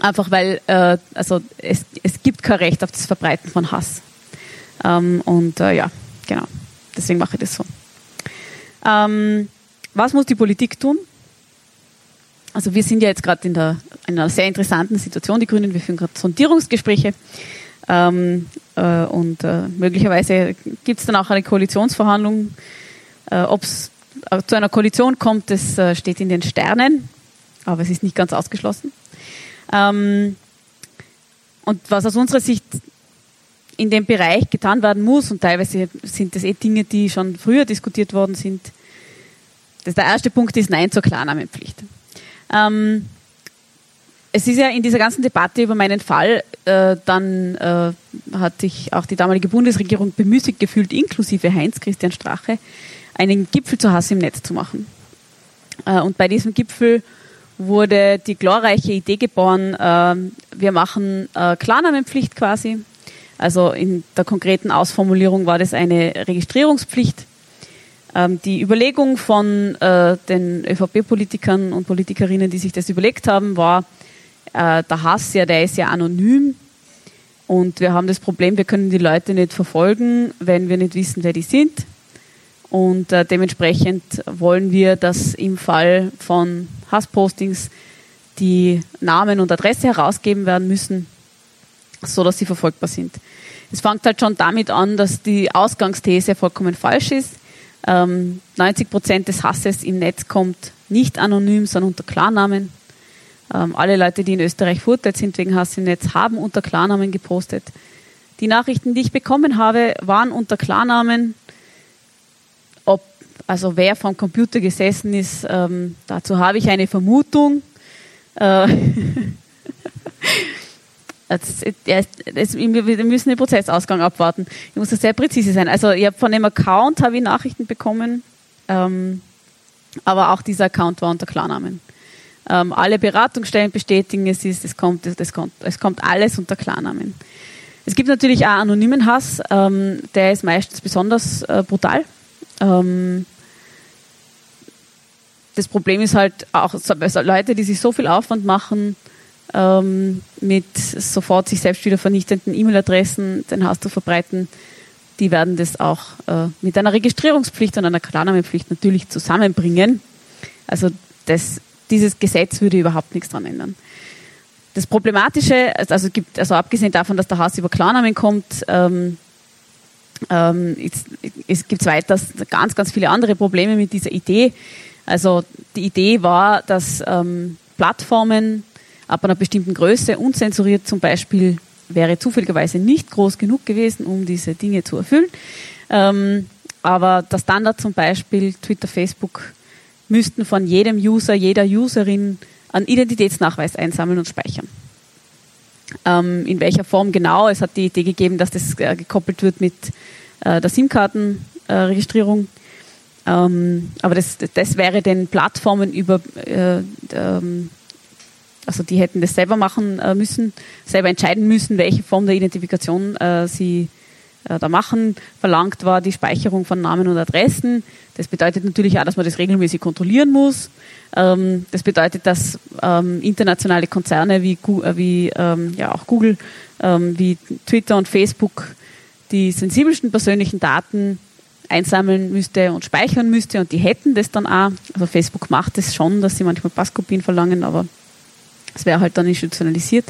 einfach weil äh, also es, es gibt kein Recht auf das Verbreiten von Hass. Ähm, und äh, ja, genau. Deswegen mache ich das so. Ähm, was muss die Politik tun? Also wir sind ja jetzt gerade in, in einer sehr interessanten Situation, die Grünen. Wir führen gerade Sondierungsgespräche ähm, äh, und äh, möglicherweise gibt es dann auch eine Koalitionsverhandlung. Äh, Ob es äh, zu einer Koalition kommt, das äh, steht in den Sternen, aber es ist nicht ganz ausgeschlossen. Ähm, und was aus unserer Sicht in dem Bereich getan werden muss, und teilweise sind das eh Dinge, die schon früher diskutiert worden sind, das der erste Punkt ist Nein zur Klarnamenpflicht. Ähm, es ist ja in dieser ganzen Debatte über meinen Fall, äh, dann äh, hat sich auch die damalige Bundesregierung bemüßigt gefühlt, inklusive Heinz-Christian Strache, einen Gipfel zu Hass im Netz zu machen. Äh, und bei diesem Gipfel wurde die glorreiche Idee geboren, äh, wir machen äh, Klarnamenpflicht quasi. Also in der konkreten Ausformulierung war das eine Registrierungspflicht. Ähm, die Überlegung von äh, den ÖVP-Politikern und Politikerinnen, die sich das überlegt haben, war, äh, der Hass, ja, der ist ja anonym. Und wir haben das Problem, wir können die Leute nicht verfolgen, wenn wir nicht wissen, wer die sind. Und äh, dementsprechend wollen wir, dass im Fall von Hasspostings die Namen und Adresse herausgeben werden müssen, so dass sie verfolgbar sind. Es fängt halt schon damit an, dass die Ausgangsthese vollkommen falsch ist. Ähm, 90 Prozent des Hasses im Netz kommt nicht anonym, sondern unter Klarnamen. Ähm, alle Leute, die in Österreich verurteilt sind wegen Hass im Netz, haben unter Klarnamen gepostet. Die Nachrichten, die ich bekommen habe, waren unter Klarnamen. Ob, also wer vom Computer gesessen ist, ähm, dazu habe ich eine Vermutung. Äh, wir müssen den Prozessausgang abwarten. Ich muss da sehr präzise sein. Also ich habe von dem Account habe ich Nachrichten bekommen, ähm, aber auch dieser Account war unter Klarnamen. Ähm, alle Beratungsstellen bestätigen, es ist, es kommt, es kommt, es kommt alles unter Klarnamen. Es gibt natürlich auch anonymen Hass, ähm, der ist meistens besonders äh, brutal. Ähm, das Problem ist halt auch also Leute, die sich so viel Aufwand machen, ähm, mit sofort sich selbst wieder vernichtenden E-Mail-Adressen den Hass zu verbreiten, die werden das auch äh, mit einer Registrierungspflicht und einer Klarnamenpflicht natürlich zusammenbringen. Also das, dieses Gesetz würde überhaupt nichts daran ändern. Das Problematische, also, gibt, also abgesehen davon, dass der Hass über Klarnamen kommt, ähm, ähm, es, gibt weiter ganz, ganz viele andere Probleme mit dieser Idee. Also die Idee war, dass ähm, Plattformen ab einer bestimmten Größe unzensuriert zum Beispiel wäre zufälligerweise nicht groß genug gewesen, um diese Dinge zu erfüllen. Ähm, aber der Standard zum Beispiel, Twitter, Facebook, müssten von jedem User, jeder Userin einen Identitätsnachweis einsammeln und speichern. Ähm, in welcher Form genau? Es hat die Idee gegeben, dass das äh, gekoppelt wird mit äh, der SIM-Kartenregistrierung. Ähm, aber das, das wäre den Plattformen über äh, ähm, also die hätten das selber machen äh, müssen, selber entscheiden müssen, welche Form der Identifikation äh, sie äh, da machen. Verlangt war die Speicherung von Namen und Adressen. Das bedeutet natürlich auch, dass man das regelmäßig kontrollieren muss. Ähm, das bedeutet, dass ähm, internationale Konzerne wie, äh, wie ähm, ja, auch Google, wie Twitter und Facebook die sensibelsten persönlichen Daten einsammeln müsste und speichern müsste und die hätten das dann auch. Also Facebook macht es das schon, dass sie manchmal Passkopien verlangen, aber es wäre halt dann institutionalisiert.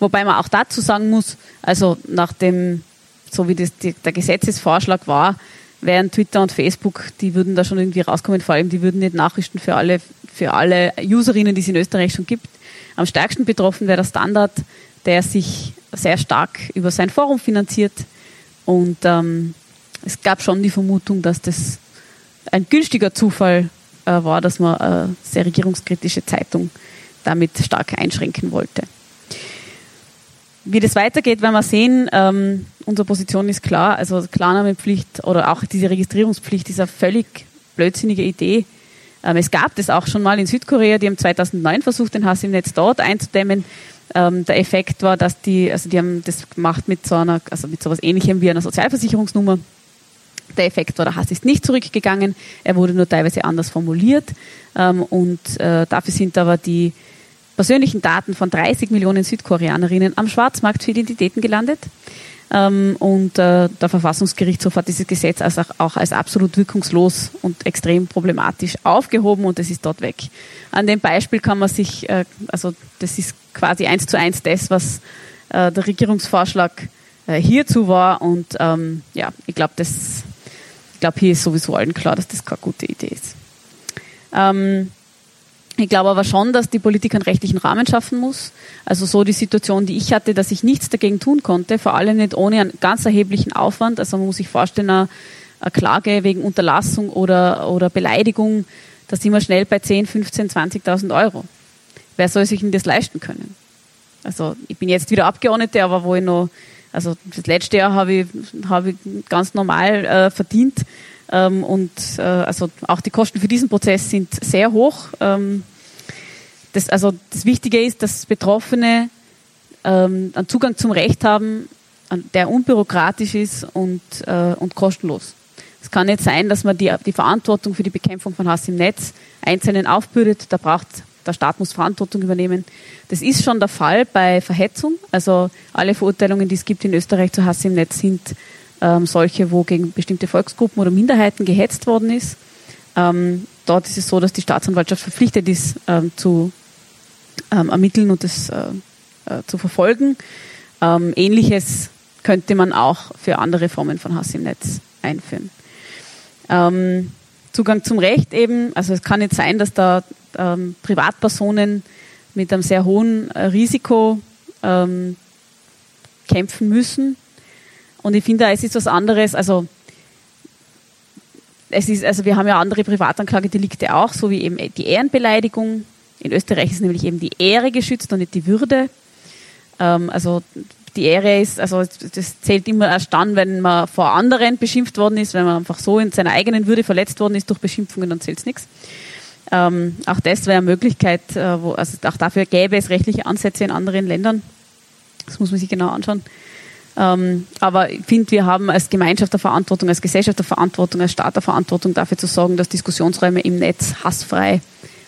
Wobei man auch dazu sagen muss, also nach dem, so wie das, die, der Gesetzesvorschlag war, wären Twitter und Facebook, die würden da schon irgendwie rauskommen, vor allem die würden nicht Nachrichten für alle, für alle Userinnen, die es in Österreich schon gibt. Am stärksten betroffen wäre der Standard, der sich sehr stark über sein Forum finanziert. Und ähm, es gab schon die Vermutung, dass das ein günstiger Zufall äh, war, dass man eine sehr regierungskritische Zeitung damit stark einschränken wollte. Wie das weitergeht, werden wir sehen. Ähm, unsere Position ist klar. Also Klarnamenpflicht oder auch diese Registrierungspflicht ist eine völlig blödsinnige Idee. Ähm, es gab das auch schon mal in Südkorea. Die haben 2009 versucht, den Hass im Netz dort einzudämmen. Ähm, der Effekt war, dass die, also die haben das gemacht mit so einer, also mit sowas Ähnlichem wie einer Sozialversicherungsnummer. Der Effekt war, der Hass ist nicht zurückgegangen. Er wurde nur teilweise anders formuliert. Ähm, und äh, dafür sind aber die persönlichen Daten von 30 Millionen Südkoreanerinnen am Schwarzmarkt für Identitäten gelandet. Ähm, und äh, der Verfassungsgerichtshof hat dieses Gesetz auch als absolut wirkungslos und extrem problematisch aufgehoben und es ist dort weg. An dem Beispiel kann man sich, äh, also das ist quasi eins zu eins das, was äh, der Regierungsvorschlag hierzu war und ähm, ja, ich glaube, das, ich glaube, hier ist sowieso allen klar, dass das keine gute Idee ist. Ähm, ich glaube aber schon, dass die Politik einen rechtlichen Rahmen schaffen muss. Also so die Situation, die ich hatte, dass ich nichts dagegen tun konnte, vor allem nicht ohne einen ganz erheblichen Aufwand. Also man muss sich vorstellen, eine, Klage wegen Unterlassung oder, oder Beleidigung, da sind wir schnell bei 10, 15, 20.000 Euro. Wer soll sich denn das leisten können? Also ich bin jetzt wieder Abgeordnete, aber wo ich noch, also das letzte Jahr habe ich, habe ich ganz normal äh, verdient ähm, und äh, also auch die Kosten für diesen Prozess sind sehr hoch. Ähm, das, also das Wichtige ist, dass Betroffene ähm, einen Zugang zum Recht haben, der unbürokratisch ist und, äh, und kostenlos. Es kann nicht sein, dass man die, die Verantwortung für die Bekämpfung von Hass im Netz Einzelnen aufbürdet. Da braucht der Staat muss Verantwortung übernehmen. Das ist schon der Fall bei Verhetzung. Also alle Verurteilungen, die es gibt in Österreich zu Hass im Netz, sind ähm, solche, wo gegen bestimmte Volksgruppen oder Minderheiten gehetzt worden ist. Ähm, dort ist es so, dass die Staatsanwaltschaft verpflichtet ist, ähm, zu ähm, ermitteln und das äh, äh, zu verfolgen. Ähm, Ähnliches könnte man auch für andere Formen von Hass im Netz einführen. Ähm, Zugang zum Recht eben, also es kann nicht sein, dass da Privatpersonen mit einem sehr hohen äh, Risiko kämpfen müssen und ich finde, es ist was anderes, also es ist, also wir haben ja andere Privatanklagedelikte auch, so wie eben die Ehrenbeleidigung. In Österreich ist nämlich eben die Ehre geschützt und nicht die Würde. Ähm, also die Ehre ist, also das zählt immer erst dann, wenn man vor anderen beschimpft worden ist, wenn man einfach so in seiner eigenen Würde verletzt worden ist durch Beschimpfungen, dann zählt es nichts. Ähm, auch das wäre eine Möglichkeit, äh, wo, also auch dafür gäbe es rechtliche Ansätze in anderen Ländern. Das muss man sich genau anschauen. Ähm, aber ich finde, wir haben als Gemeinschaft der Verantwortung, als Gesellschaft der Verantwortung, als Staat der Verantwortung dafür zu sorgen, dass Diskussionsräume im Netz hassfrei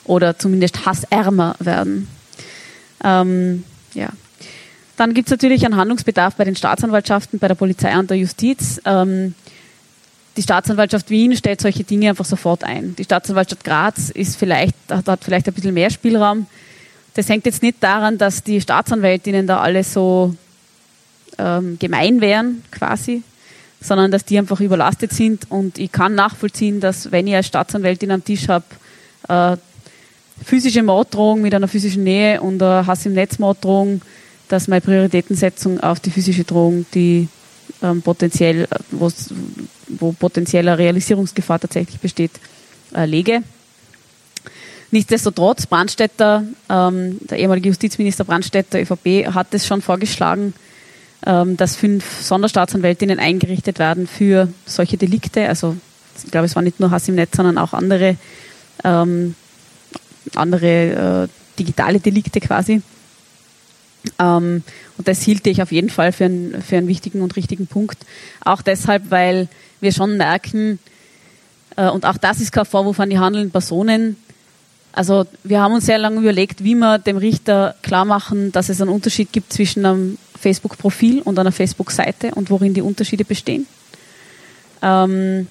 oder zumindest hassärmer werden. Ähm, ja. Dann gibt es natürlich einen Handlungsbedarf bei den Staatsanwaltschaften, bei der Polizei und der Justiz. Ähm, die Staatsanwaltschaft Wien stellt solche Dinge einfach sofort ein. Die Staatsanwaltschaft Graz ist vielleicht, hat vielleicht ein bisschen mehr Spielraum. Das hängt jetzt nicht daran, dass die Staatsanwältinnen da alle so ähm, gemein wären, quasi, sondern dass die einfach überlastet sind. Und ich kann nachvollziehen, dass wenn ich als Staatsanwältin am Tisch habe, äh, physische Morddrohung mit einer physischen Nähe und eine Hass im Netz Morddrohung, dass meine Prioritätensetzung auf die physische Drohung, die ähm, potenziell, wo potenzieller Realisierungsgefahr tatsächlich besteht, äh, lege. Nichtsdestotrotz, Brandstätter, ähm, der ehemalige Justizminister Brandstätter, ÖVP, hat es schon vorgeschlagen, dass fünf Sonderstaatsanwältinnen eingerichtet werden für solche Delikte. Also ich glaube, es war nicht nur Hass im Netz, sondern auch andere, ähm, andere äh, digitale Delikte quasi. Ähm, und das hielte ich auf jeden Fall für, ein, für einen wichtigen und richtigen Punkt. Auch deshalb, weil wir schon merken, äh, und auch das ist kein Vorwurf an die handelnden Personen, also wir haben uns sehr lange überlegt, wie wir dem Richter klar machen, dass es einen Unterschied gibt zwischen einem Facebook-Profil und einer Facebook-Seite und worin die Unterschiede bestehen. Ähm,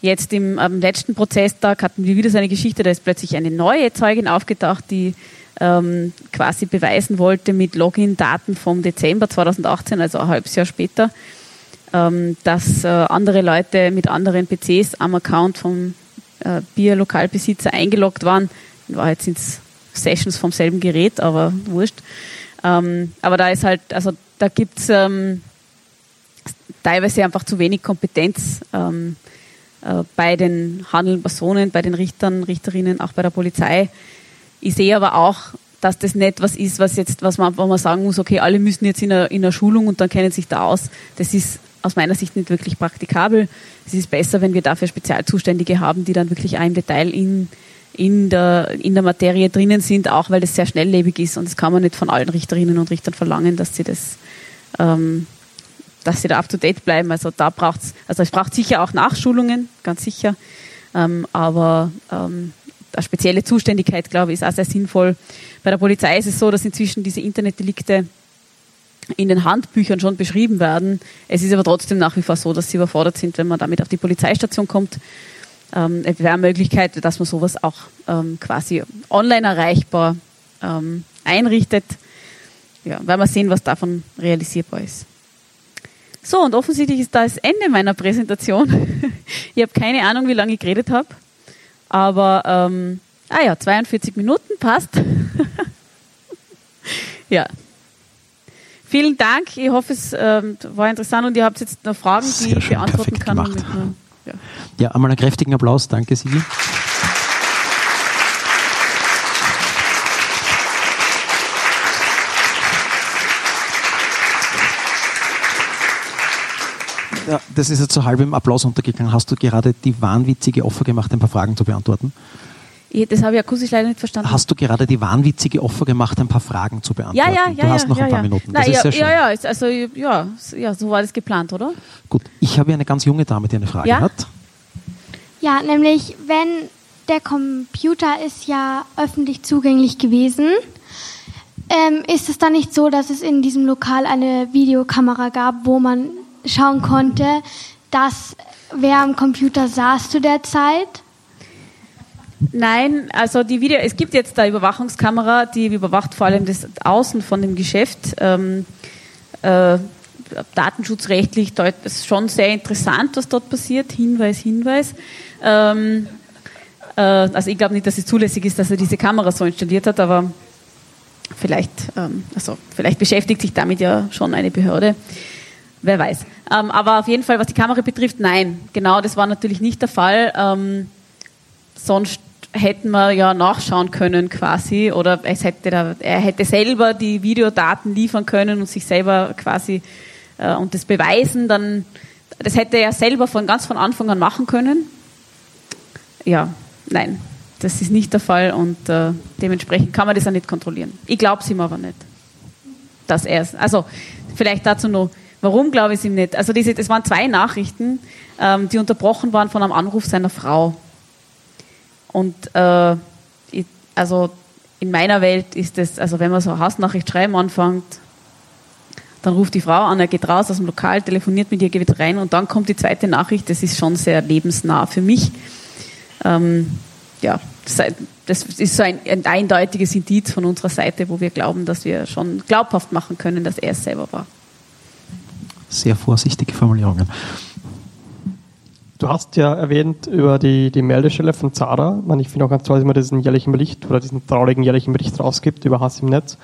jetzt im am letzten Prozesstag hatten wir wieder so eine Geschichte, da ist plötzlich eine neue Zeugin aufgetaucht, die ähm, quasi beweisen wollte mit Login-Daten vom Dezember 2018, also ein halbes Jahr später, ähm, dass äh, andere Leute mit anderen PCs am Account vom äh, Bierlokalbesitzer eingeloggt waren. In Wahrheit sind es Sessions vom selben Gerät, aber wurscht. Ähm, aber da ist halt, also da gibt es ähm, teilweise einfach zu wenig Kompetenz ähm, äh, bei den handelnden Personen, bei den Richtern, Richterinnen, auch bei der Polizei. Ich sehe aber auch, dass das nicht was ist, was jetzt, was man, wo man sagen muss, okay, alle müssen jetzt in einer, in einer Schulung und dann kennen sich da aus. Das ist aus meiner Sicht nicht wirklich praktikabel. Es ist besser, wenn wir dafür Spezialzuständige haben, die dann wirklich auch im Detail in, in, der, in der Materie drinnen sind, auch weil das sehr schnelllebig ist und das kann man nicht von allen Richterinnen und Richtern verlangen, dass sie das, ähm, dass sie da up to date bleiben. Also da braucht's, also es braucht sicher auch Nachschulungen, ganz sicher, ähm, aber ähm, eine spezielle Zuständigkeit, glaube ich, ist auch sehr sinnvoll. Bei der Polizei ist es so, dass inzwischen diese Internetdelikte in den Handbüchern schon beschrieben werden. Es ist aber trotzdem nach wie vor so, dass sie überfordert sind, wenn man damit auf die Polizeistation kommt. Ähm, es wäre eine Möglichkeit, dass man sowas auch ähm, quasi online erreichbar ähm, einrichtet. Ja, werden wir sehen, was davon realisierbar ist. So, und offensichtlich ist das Ende meiner Präsentation. ich habe keine Ahnung, wie lange ich geredet habe. Aber, ähm, ah ja, 42 Minuten passt. ja. Vielen Dank. Ich hoffe, es ähm, war interessant und ihr habt jetzt noch Fragen, die ich beantworten kann. Gemacht. Ja. ja, einmal einen kräftigen Applaus. Danke, Sigi. Ja, das ist jetzt so halb im Applaus untergegangen. Hast du gerade die wahnwitzige Offer gemacht, ein paar Fragen zu beantworten? Ich, das habe ich akustisch leider nicht verstanden. Hast du gerade die wahnwitzige Offer gemacht, ein paar Fragen zu beantworten? Ja, ja, ja. Du hast ja, noch ja, ein paar ja. Minuten. Das Nein, ist sehr schön. Ja, ja, also ja, ja, so war das geplant, oder? Gut, ich habe eine ganz junge Dame, die eine Frage Ja? hat. Ja, nämlich wenn der Computer ist ja öffentlich zugänglich gewesen, ähm, ist es dann nicht so, dass es in diesem Lokal eine Videokamera gab, wo man schauen konnte, dass wer am Computer saß zu der Zeit? Nein, also die Video, es gibt jetzt da Überwachungskamera, die überwacht vor allem das Außen von dem Geschäft. Ähm, äh, datenschutzrechtlich ist schon sehr interessant, was dort passiert. Hinweis, Hinweis. Ähm, äh, also ich glaube nicht, dass es zulässig ist, dass er diese Kamera so installiert hat, aber vielleicht, ähm, also vielleicht beschäftigt sich damit ja schon eine Behörde. Wer weiß. Ähm, aber auf jeden Fall, was die Kamera betrifft, nein. Genau, das war natürlich nicht der Fall. Ähm, sonst hätten wir ja nachschauen können quasi oder es hätte da, er hätte selber die Videodaten liefern können und sich selber quasi äh, und das beweisen, dann das hätte er selber von ganz von Anfang an machen können. Ja, nein, das ist nicht der Fall und äh, dementsprechend kann man das auch nicht kontrollieren. Ich glaube es ihm aber nicht, dass er es. Also vielleicht dazu noch. Warum glaube ich es ihm nicht? Also diese, das waren zwei Nachrichten, ähm, die unterbrochen waren von einem Anruf seiner Frau. Und äh, ich, also in meiner Welt ist es, also wenn man so eine Hausnachricht schreiben anfängt, dann ruft die Frau an, er geht raus aus dem Lokal, telefoniert mit ihr, geht wieder rein und dann kommt die zweite Nachricht. Das ist schon sehr lebensnah für mich. Ähm, ja, das ist so ein, ein, eindeutiges Indiz von unserer Seite, wo wir glauben, dass wir schon glaubhaft machen können, dass er es selber war. Sehr vorsichtige Formulierungen. Du hast ja erwähnt über die, die Meldestelle von Zara. Ich finde auch ganz toll, dass man diesen jährlichen Bericht oder diesen traurigen jährlichen Bericht rausgibt über Hass im Netz.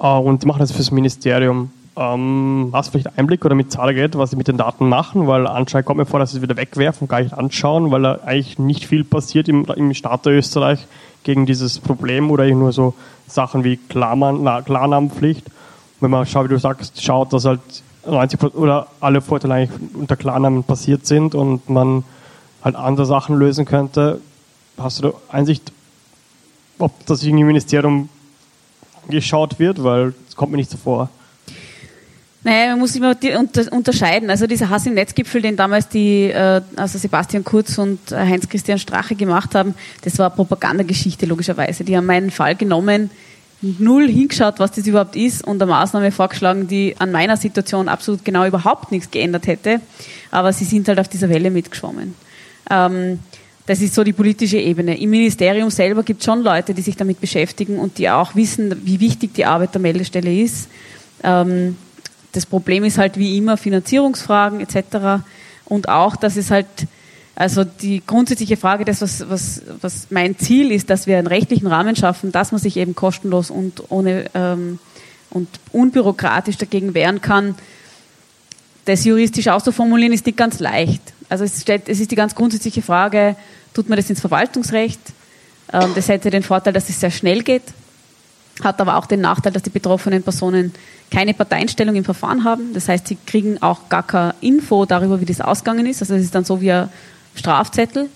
Äh, und die machen das fürs Ministerium. Ähm, hast du vielleicht Einblick oder mit Zara geht, was sie mit den Daten machen? Weil anscheinend kommt mir vor, dass sie es wieder wegwerfen gar nicht anschauen, weil da eigentlich nicht viel passiert im, im Staat Österreich gegen dieses Problem oder nur so Sachen wie Klarnamenpflicht. Wenn man schaut, wie du sagst, schaut, dass halt 90 oder alle Vorteile eigentlich unter Klarnamen passiert sind und man halt andere Sachen lösen könnte. Hast du da Einsicht, ob das irgendwie im Ministerium angeschaut wird? Weil es kommt mir nicht so vor. Naja, man muss immer unterscheiden. Also dieser Hass im Netzgipfel, den damals die, äh, also Sebastian Kurz und Heinz-Christian Strache gemacht haben, das war Propagandageschichte logischerweise. Die haben meinen Fall genommen, null hingeschaut, was das überhaupt ist und eine Maßnahme vorgeschlagen, die an meiner Situation absolut genau überhaupt nichts geändert hätte. Aber sie sind halt auf dieser Welle mitgeschwommen. Ähm, das ist so die politische Ebene. Im Ministerium selber gibt es schon Leute, die sich damit beschäftigen und die auch wissen, wie wichtig die Arbeit der Meldestelle ist. Ähm, das Problem ist halt wie immer Finanzierungsfragen etc. Und auch, dass es halt also die grundsätzliche Frage, das, was, was, was mein Ziel ist, dass wir einen rechtlichen Rahmen schaffen, dass man sich eben kostenlos und ohne ähm, und unbürokratisch dagegen wehren kann, das juristisch auszuformulieren, ist nicht ganz leicht. Also es, stellt, es ist die ganz grundsätzliche Frage, tut man das ins Verwaltungsrecht? Ähm, das hätte den Vorteil, dass es sehr schnell geht, hat aber auch den Nachteil, dass die betroffenen Personen keine Parteienstellung im Verfahren haben. Das heißt, sie kriegen auch gar keine Info darüber, wie das ausgegangen ist. Also es ist dann so wie ein Strafzettel.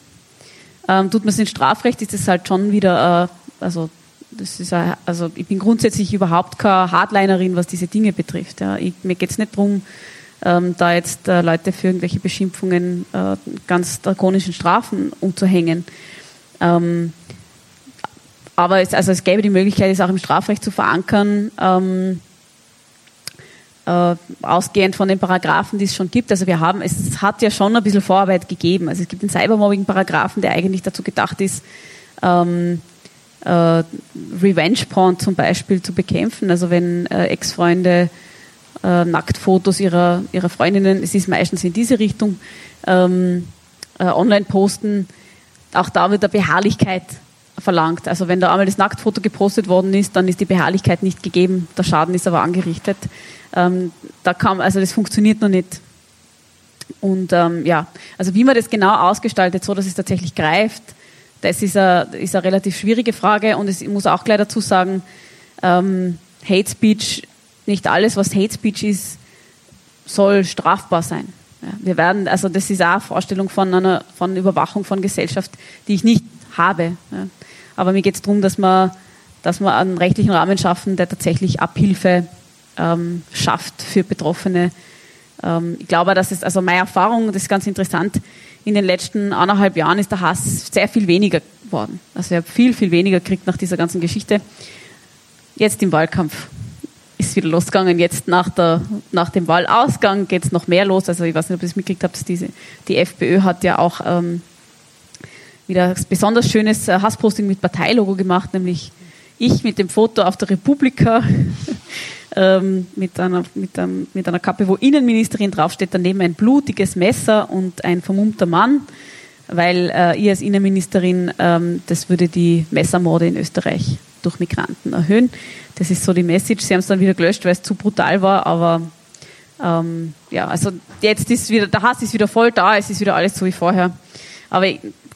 Ähm, tut man es in Strafrecht, ist das halt schon wieder, äh, also das ist ein, also ich bin grundsätzlich überhaupt keine Hardlinerin, was diese Dinge betrifft. Ja. Ich, mir geht es nicht darum, ähm, da jetzt äh, Leute für irgendwelche Beschimpfungen äh, ganz drakonischen Strafen umzuhängen. Ähm, aber es, also es gäbe die Möglichkeit, es auch im Strafrecht zu verankern. Ähm, äh, ausgehend von den Paragraphen, die es schon gibt. Also wir haben, es hat ja schon ein bisschen Vorarbeit gegeben. Also es gibt den Cybermobbing-Paragraphen, der eigentlich dazu gedacht ist, ähm, äh, Revenge-Porn zum Beispiel zu bekämpfen. Also wenn äh, Ex-Freunde äh, Nacktfotos ihrer, ihrer Freundinnen, es ist meistens in diese Richtung, ähm, äh, online posten, auch da wird der Beharrlichkeit verlangt. Also wenn da einmal das Nacktfoto gepostet worden ist, dann ist die Beharrlichkeit nicht gegeben, der Schaden ist aber angerichtet. Ähm, da kam, also das funktioniert noch nicht. Und ähm, ja, also wie man das genau ausgestaltet, so dass es tatsächlich greift, das ist eine, ist eine relativ schwierige Frage. Und ich muss auch gleich dazu sagen, ähm, Hate Speech, nicht alles, was Hate Speech ist, soll strafbar sein. Ja, wir werden, also das ist auch eine Vorstellung von einer von Überwachung von Gesellschaft, die ich nicht habe. Ja. Aber mir geht es darum, dass wir, dass wir einen rechtlichen Rahmen schaffen, der tatsächlich Abhilfe ähm, schafft für Betroffene. Ähm, ich glaube, dass es, also meine Erfahrung, das ist ganz interessant, in den letzten anderthalb Jahren ist der Hass sehr viel weniger geworden. Also ich habe viel, viel weniger gekriegt nach dieser ganzen Geschichte. Jetzt im Wahlkampf ist wieder losgegangen. Jetzt nach, der, nach dem Wahlausgang geht es noch mehr los. Also ich weiß nicht, ob ihr es mitgekriegt habt, diese, die FPÖ hat ja auch ähm, wieder ein besonders schönes äh, Hassposting mit Parteilogo gemacht, nämlich ich mit dem Foto auf der Republika ähm, mit, einer, mit, einem, mit einer Kappe, wo Innenministerin draufsteht, daneben ein blutiges Messer und ein vermummter Mann, weil äh, ihr als Innenministerin, ähm, das würde die Messermorde in Österreich durch Migranten erhöhen. Das ist so die Message. Sie haben es dann wieder gelöscht, weil es zu brutal war, aber ähm, ja, also jetzt ist wieder, der Hass ist wieder voll da, es ist wieder alles so wie vorher. Aber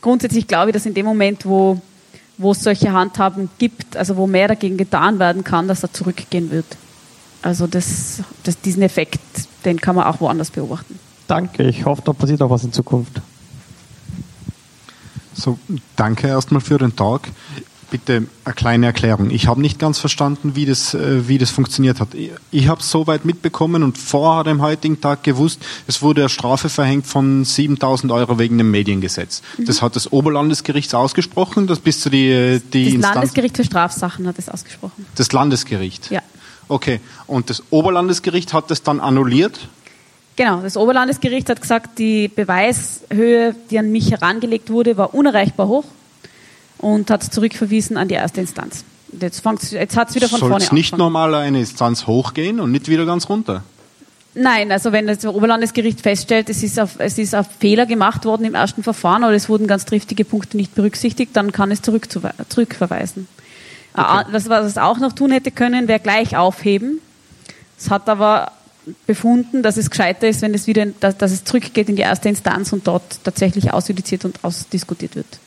grundsätzlich glaube ich, dass in dem Moment, wo wo es solche Handhaben gibt, also wo mehr dagegen getan werden kann, dass er zurückgehen wird. Also das, das, diesen Effekt, den kann man auch woanders beobachten. Danke, ich hoffe, da passiert auch was in Zukunft. So, danke erstmal für den Talk. Bitte eine kleine Erklärung. Ich habe nicht ganz verstanden, wie das, äh, wie das funktioniert hat. Ich, habe es soweit mitbekommen und vor dem heutigen Tag gewusst, es wurde eine Strafe verhängt von 7000 Euro wegen dem Mediengesetz. Mhm. Das hat das Oberlandesgericht ausgesprochen, das bis zu die, äh, die Das Instanz Landesgericht für Strafsachen hat es ausgesprochen. Das Landesgericht? Ja. Okay. Und das Oberlandesgericht hat das dann annulliert? Genau, das Oberlandesgericht hat gesagt, die Beweishöhe, die an mich herangelegt wurde, war unerreichbar hoch und hat es zurückverwiesen an die erste Instanz. Jetzt, jetzt hat es wieder von Soll's vorne Soll es nicht normal eine Instanz hochgehen und nicht wieder ganz runter? Nein, also wenn das Oberlandesgericht feststellt, es ist, auf, es ist auf Fehler gemacht worden im ersten Verfahren oder es wurden ganz triftige Punkte nicht berücksichtigt, dann kann es zurück, zurückverweisen. Okay. Das, was es auch noch tun hätte können, wäre gleich aufheben. Es hat aber befunden, dass es gescheiter ist, wenn es wieder, dass, dass es zurückgeht in die erste Instanz und dort tatsächlich ausjudiziert und ausdiskutiert wird.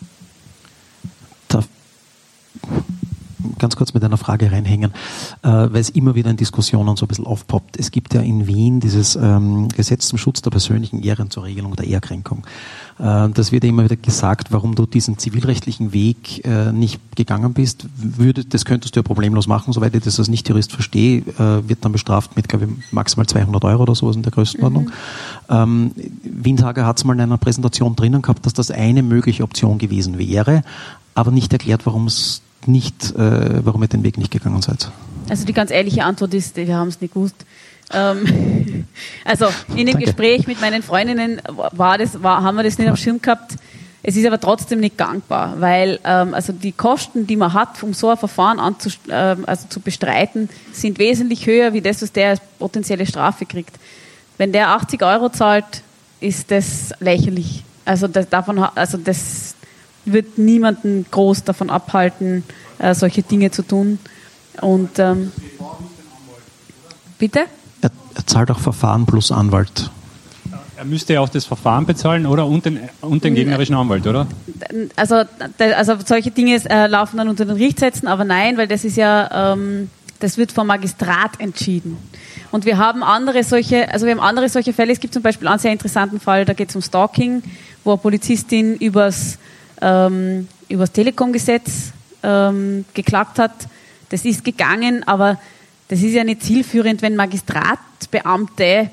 Ganz kurz mit einer Frage reinhängen, äh, weil es immer wieder in Diskussionen so ein bisschen aufpoppt. Es gibt ja in Wien dieses ähm, Gesetz zum Schutz der persönlichen Ehren zur Regelung der Ehrkränkung. Äh, das wird ja immer wieder gesagt, warum du diesen zivilrechtlichen Weg äh, nicht gegangen bist. Würde, das könntest du ja problemlos machen, soweit ich das als Nicht-Jurist verstehe, äh, wird dann bestraft mit, glaube ich, maximal 200 Euro oder sowas in der Größenordnung. Mhm. Ähm, Windhager hat es mal in einer Präsentation drinnen gehabt, dass das eine mögliche Option gewesen wäre, aber nicht erklärt, warum es nicht, äh, warum ihr den Weg nicht gegangen seid? Also die ganz ehrliche Antwort ist, wir haben es nicht gewusst. Ähm, also in dem Danke. Gespräch mit meinen Freundinnen war das, war, haben wir das nicht am Schirm gehabt. Es ist aber trotzdem nicht gangbar, weil ähm, also die Kosten, die man hat, um so ein Verfahren anzu, äh, also zu bestreiten, sind wesentlich höher wie das, was der als potenzielle Strafe kriegt. Wenn der 80 Euro zahlt, ist das lächerlich. Also das, davon, also das wird niemanden groß davon abhalten, äh, solche Dinge zu tun. Und ähm, bitte? Er, er, zahlt auch Verfahren plus Anwalt. Er müsste ja auch das Verfahren bezahlen, oder? Und den, und den gegnerischen Anwalt, oder? Also, also solche Dinge äh, laufen dann unter den Richtsätzen, aber nein, weil das ist ja, ähm, das wird vom Magistrat entschieden. Und wir haben andere solche, also wir haben andere solche Fälle. Es gibt zum Beispiel einen sehr interessanten Fall, da geht es um Stalking, wo eine Polizistin übers ähm, über das Telekomgesetz ähm, geklagt hat. Das ist gegangen, aber das ist ja nicht zielführend, wenn Magistratbeamte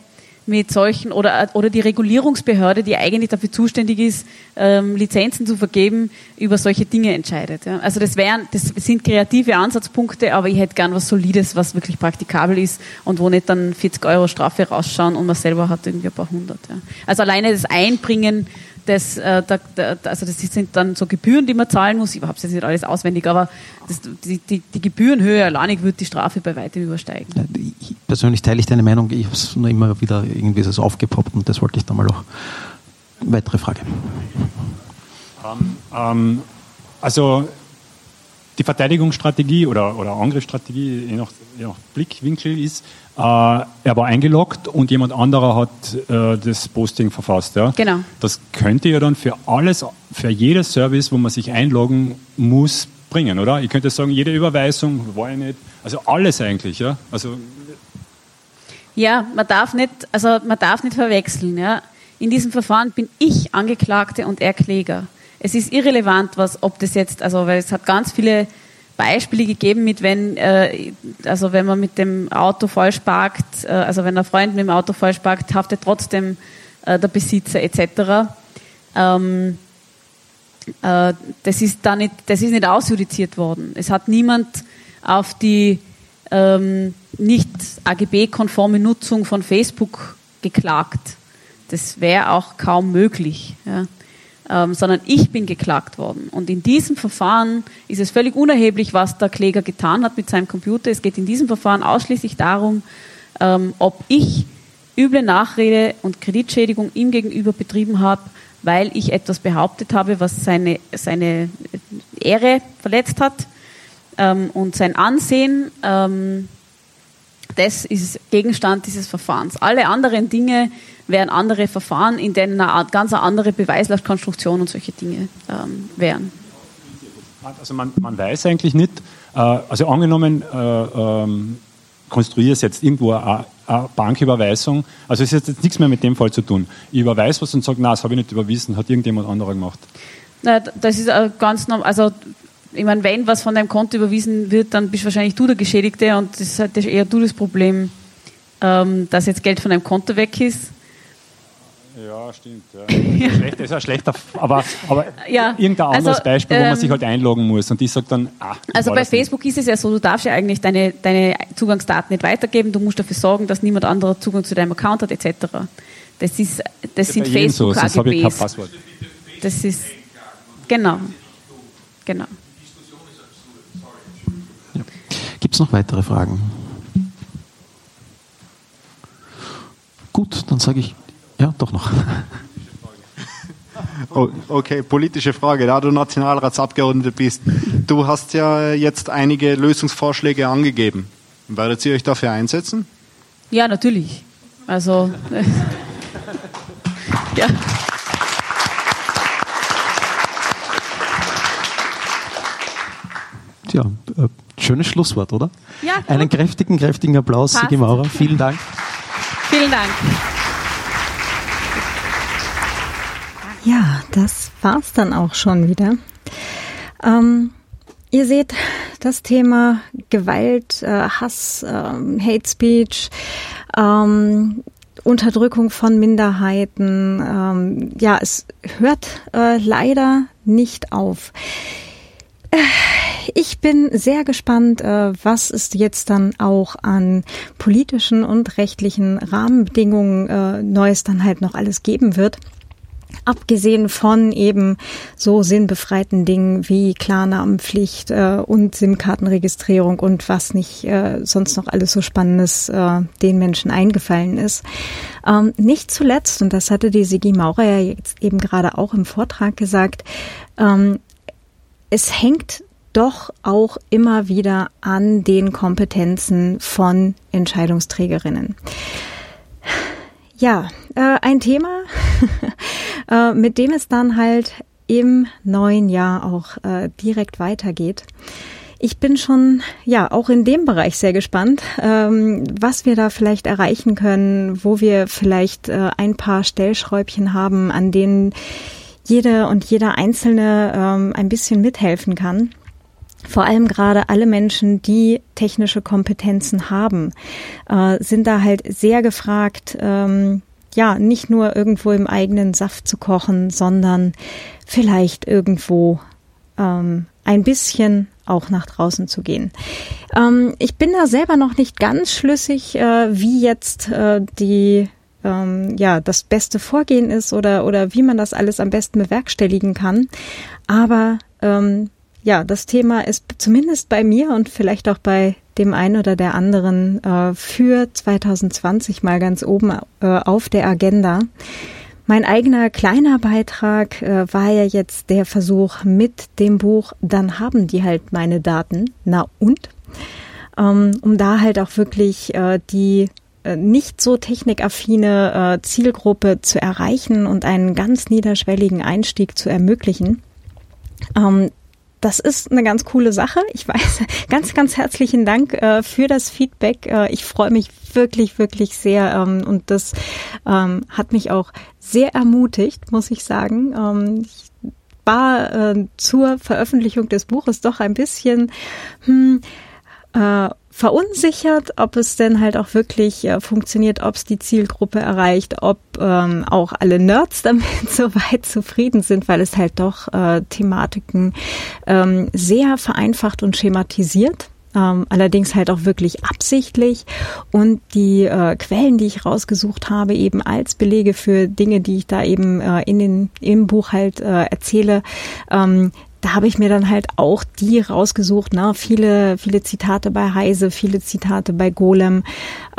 mit solchen oder, oder die Regulierungsbehörde, die eigentlich dafür zuständig ist, ähm, Lizenzen zu vergeben, über solche Dinge entscheidet. Ja. Also das wären, das sind kreative Ansatzpunkte, aber ich hätte gern was Solides, was wirklich praktikabel ist und wo nicht dann 40 Euro Strafe rausschauen und man selber hat irgendwie ein paar hundert. Ja. Also alleine das Einbringen das, äh, da, da, also das sind dann so Gebühren, die man zahlen muss. Ich habe es jetzt nicht alles auswendig, aber das, die, die, die Gebührenhöhe alleinig wird die Strafe bei weitem übersteigen. Ich persönlich teile ich deine Meinung. Ich habe es nur immer wieder irgendwie so aufgepoppt und das wollte ich dann mal noch. Weitere Frage. Um, ähm, um, ähm, also die Verteidigungsstrategie oder, oder Angriffsstrategie, je nach, je nach Blickwinkel ist, er war eingeloggt und jemand anderer hat äh, das Posting verfasst. Ja? Genau. Das könnte ja dann für alles, für jedes Service, wo man sich einloggen muss, bringen, oder? Ich könnte sagen, jede Überweisung, war ich nicht, also alles eigentlich, ja? Also ja, man darf nicht, also man darf nicht verwechseln, ja? In diesem Verfahren bin ich Angeklagte und er Kläger es ist irrelevant, was, ob das jetzt, also weil es hat ganz viele Beispiele gegeben mit wenn, äh, also wenn man mit dem Auto falsch parkt, äh, also wenn ein Freund mit dem Auto falsch parkt, haftet trotzdem äh, der Besitzer etc. Ähm, äh, das ist da nicht, das ist nicht ausjudiziert worden. Es hat niemand auf die ähm, nicht AGB-konforme Nutzung von Facebook geklagt. Das wäre auch kaum möglich. Ja ähm, sondern ich bin geklagt worden. Und in diesem Verfahren ist es völlig unerheblich, was der Kläger getan hat mit seinem Computer. Es geht in diesem Verfahren ausschließlich darum, ähm, ob ich üble Nachrede und Kreditschädigung ihm gegenüber betrieben habe, weil ich etwas behauptet habe, was seine, seine Ehre verletzt hat ähm, und sein Ansehen. Ähm, das ist Gegenstand dieses Verfahrens. Alle anderen Dinge wären andere Verfahren, in denen eine ganz andere Beweislastkonstruktion und solche Dinge ähm, wären. Also man, man weiß eigentlich nicht, äh, also angenommen, äh, ähm, konstruiere es jetzt irgendwo eine, eine Banküberweisung, also es hat jetzt nichts mehr mit dem Fall zu tun. Ich überweise was und sage, nein, das habe ich nicht überwiesen, hat irgendjemand anderer gemacht. Na, das ist ganz normal, also ich meine, wenn was von deinem Konto überwiesen wird, dann bist wahrscheinlich du der Geschädigte und das ist halt eher du das Problem, ähm, dass jetzt Geld von deinem Konto weg ist. Ja, stimmt. Ja. Das, ist schlecht, ist ein schlechter, aber, aber Ja, irgendein anderes also, Beispiel, wo man ähm, sich halt einloggen muss und ich sage dann, ah, Also bei das nicht. Facebook ist es ja so, du darfst ja eigentlich deine, deine Zugangsdaten nicht weitergeben, du musst dafür sorgen, dass niemand anderer Zugang zu deinem Account hat, etc. Das, ist, das Bei sind jedem so, sonst habe ich kein Facebook-AGBs. Passwort. Das ist, genau, genau. Gibt es noch weitere Fragen? Gut, dann sage ich, ja, doch noch. Oh, okay, politische Frage. Da du Nationalratsabgeordneter bist, du hast ja jetzt einige Lösungsvorschläge angegeben. Werdet ihr euch dafür einsetzen? Ja, natürlich. Also, ja. Tja, äh, schönes Schlusswort, oder? Ja. Einen kräftigen, kräftigen Applaus, Passt. Sigi Maurer. Vielen Dank. Vielen Dank. Ja, das war's dann auch schon wieder. Ähm, ihr seht, das Thema Gewalt, äh, Hass, ähm, Hate Speech, ähm, Unterdrückung von Minderheiten, ähm, ja, es hört äh, leider nicht auf. Äh, Ich bin sehr gespannt, äh, was es jetzt dann auch an politischen und rechtlichen Rahmenbedingungen äh, Neues dann halt noch alles geben wird. Abgesehen von eben so sinnbefreiten Dingen wie Klarnamenpflicht äh, und SIM-Kartenregistrierung und was nicht äh, sonst noch alles so Spannendes äh, den Menschen eingefallen ist. Ähm, nicht zuletzt, und das hatte die Sigi Maurer ja jetzt eben gerade auch im Vortrag gesagt, ähm, es hängt doch auch immer wieder an den Kompetenzen von Entscheidungsträgerinnen. Ja, äh, ein Thema, äh, mit dem es dann halt im neuen Jahr auch äh, direkt weitergeht. Ich bin schon, ja, auch in dem Bereich sehr gespannt, ähm, was wir da vielleicht erreichen können, wo wir vielleicht äh, ein paar Stellschräubchen haben, an denen jede und jeder Einzelne ähm, ein bisschen mithelfen kann. Vor allem gerade alle Menschen, die technische Kompetenzen haben, äh, sind da halt sehr gefragt, ähm, ja, nicht nur irgendwo im eigenen Saft zu kochen, sondern vielleicht irgendwo ähm, ein bisschen auch nach draußen zu gehen. Ähm, ich bin da selber noch nicht ganz schlüssig, äh, wie jetzt äh, die ähm, ja das beste Vorgehen ist oder oder wie man das alles am besten bewerkstelligen kann. Aber ähm, ja, das Thema ist zumindest bei mir und vielleicht auch bei dem einen oder der anderen äh, für 2020 mal ganz oben äh, auf der Agenda. Mein eigener kleiner Beitrag äh, war ja jetzt der Versuch mit dem Buch, dann haben die halt meine Daten. Na und? Ähm, um da halt auch wirklich äh, die äh, nicht so technikaffine äh, Zielgruppe zu erreichen und einen ganz niederschwelligen Einstieg zu ermöglichen. Ähm, das ist eine ganz coole Sache. Ich weiß, ganz, ganz herzlichen Dank äh, für das Feedback. Äh, ich freue mich wirklich, wirklich sehr ähm, und das ähm, hat mich auch sehr ermutigt, muss ich sagen. Ähm, ich war äh, zur Veröffentlichung des Buches doch ein bisschen hm, äh, verunsichert, ob es denn halt auch wirklich äh, funktioniert, ob es die Zielgruppe erreicht, ob ähm, auch alle Nerds damit soweit zufrieden sind, weil es halt doch äh, Thematiken ähm, sehr vereinfacht und schematisiert. Ähm, allerdings halt auch wirklich absichtlich und die äh, Quellen, die ich rausgesucht habe, eben als Belege für Dinge, die ich da eben äh, in den im Buch halt äh, erzähle, ähm, da habe ich mir dann halt auch die rausgesucht, ne? viele, viele Zitate bei Heise, viele Zitate bei Golem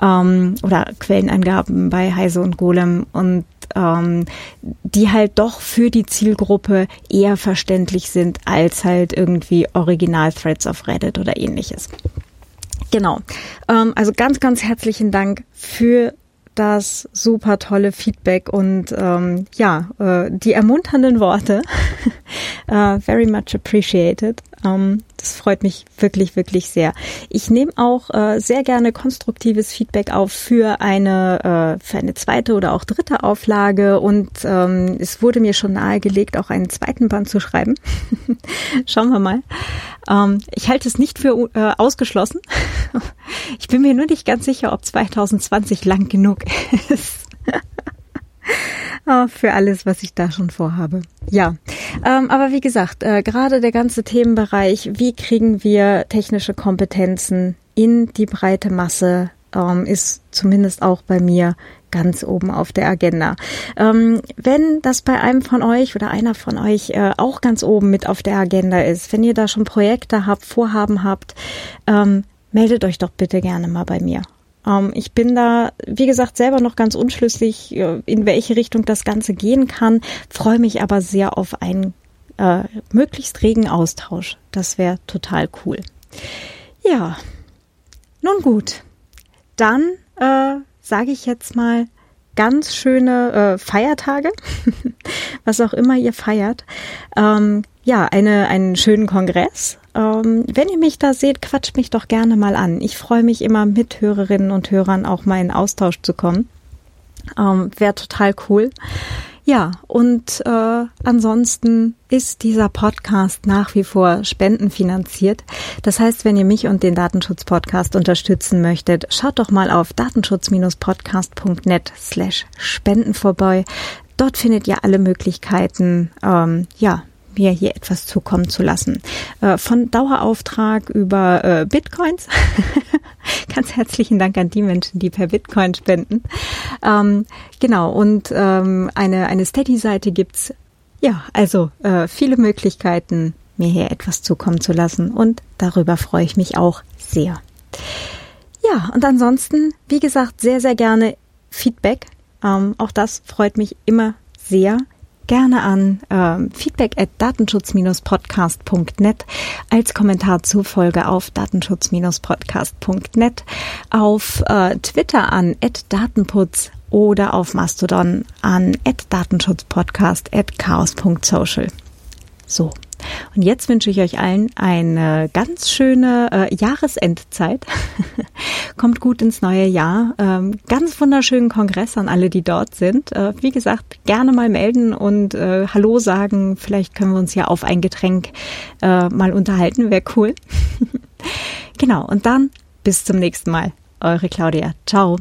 ähm, oder Quellenangaben bei Heise und Golem und ähm, die halt doch für die Zielgruppe eher verständlich sind als halt irgendwie Original-Threads auf Reddit oder ähnliches. Genau. Ähm, also ganz, ganz herzlichen Dank für das super tolle Feedback und ähm, ja, äh, die ermunternden Worte. uh, very much appreciated. Ähm, das freut mich wirklich, wirklich sehr. Ich nehme auch äh, sehr gerne konstruktives Feedback auf für eine, äh, für eine zweite oder auch dritte Auflage und ähm, es wurde mir schon nahegelegt, auch einen zweiten Band zu schreiben. Schauen wir mal. Ähm, ich halte es nicht für äh, ausgeschlossen. ich bin mir nur nicht ganz sicher, ob 2020 lang genug ist. Oh, für alles, was ich da schon vorhabe. Ja, ähm, aber wie gesagt, äh, gerade der ganze Themenbereich, wie kriegen wir technische Kompetenzen in die breite Masse, ähm, ist zumindest auch bei mir ganz oben auf der Agenda. Ähm, wenn das bei einem von euch oder einer von euch äh, auch ganz oben mit auf der Agenda ist, wenn ihr da schon Projekte habt, Vorhaben habt, ähm, meldet euch doch bitte gerne mal bei mir. Ähm, ich bin da, wie gesagt, selber noch ganz unschlüssig, äh, in welche Richtung das Ganze gehen kann, freue mich aber sehr auf einen äh, möglichst regen Austausch. Das wäre total cool. Ja, nun gut, dann äh, sage ich jetzt mal ganz schöne äh, Feiertage, was auch immer ihr feiert. Ähm, ja, eine, einen schönen Kongress ähm, wenn ihr mich da seht, quatscht mich doch gerne mal an. Ich freue mich immer mit Hörerinnen und Hörern auch mal in Austausch zu kommen. Ähm, Wäre total cool. Ja, und äh, ansonsten ist dieser Podcast nach wie vor spendenfinanziert. Das heißt, wenn ihr mich und den Datenschutz-Podcast unterstützen möchtet, schaut doch mal auf datenschutz-podcast.net slash spenden vorbei. Dort findet ihr alle Möglichkeiten, ähm, ja, mir hier etwas zukommen zu lassen. Äh, von Dauerauftrag über äh, Bitcoins. Ganz herzlichen Dank an die Menschen, die per Bitcoin spenden. Ähm, genau, und ähm, eine, eine Steady-Seite gibt's. Ja, also äh, viele Möglichkeiten, mir hier etwas zukommen zu lassen. Und darüber freue ich mich auch sehr. Ja, und ansonsten, wie gesagt, sehr, sehr gerne Feedback. Ähm, auch das freut mich immer sehr gerne an äh, feedback at datenschutz-podcast.net als Kommentar zur Folge auf datenschutz-podcast.net, auf äh, Twitter an at datenputz oder auf Mastodon an at datenschutzpodcast at chaos.social. So. Und jetzt wünsche ich euch allen eine ganz schöne äh, Jahresendzeit. Kommt gut ins neue Jahr. Ähm, ganz wunderschönen Kongress an alle, die dort sind. Äh, wie gesagt, gerne mal melden und äh, Hallo sagen. Vielleicht können wir uns ja auf ein Getränk äh, mal unterhalten. Wäre cool. genau. Und dann bis zum nächsten Mal. Eure Claudia. Ciao.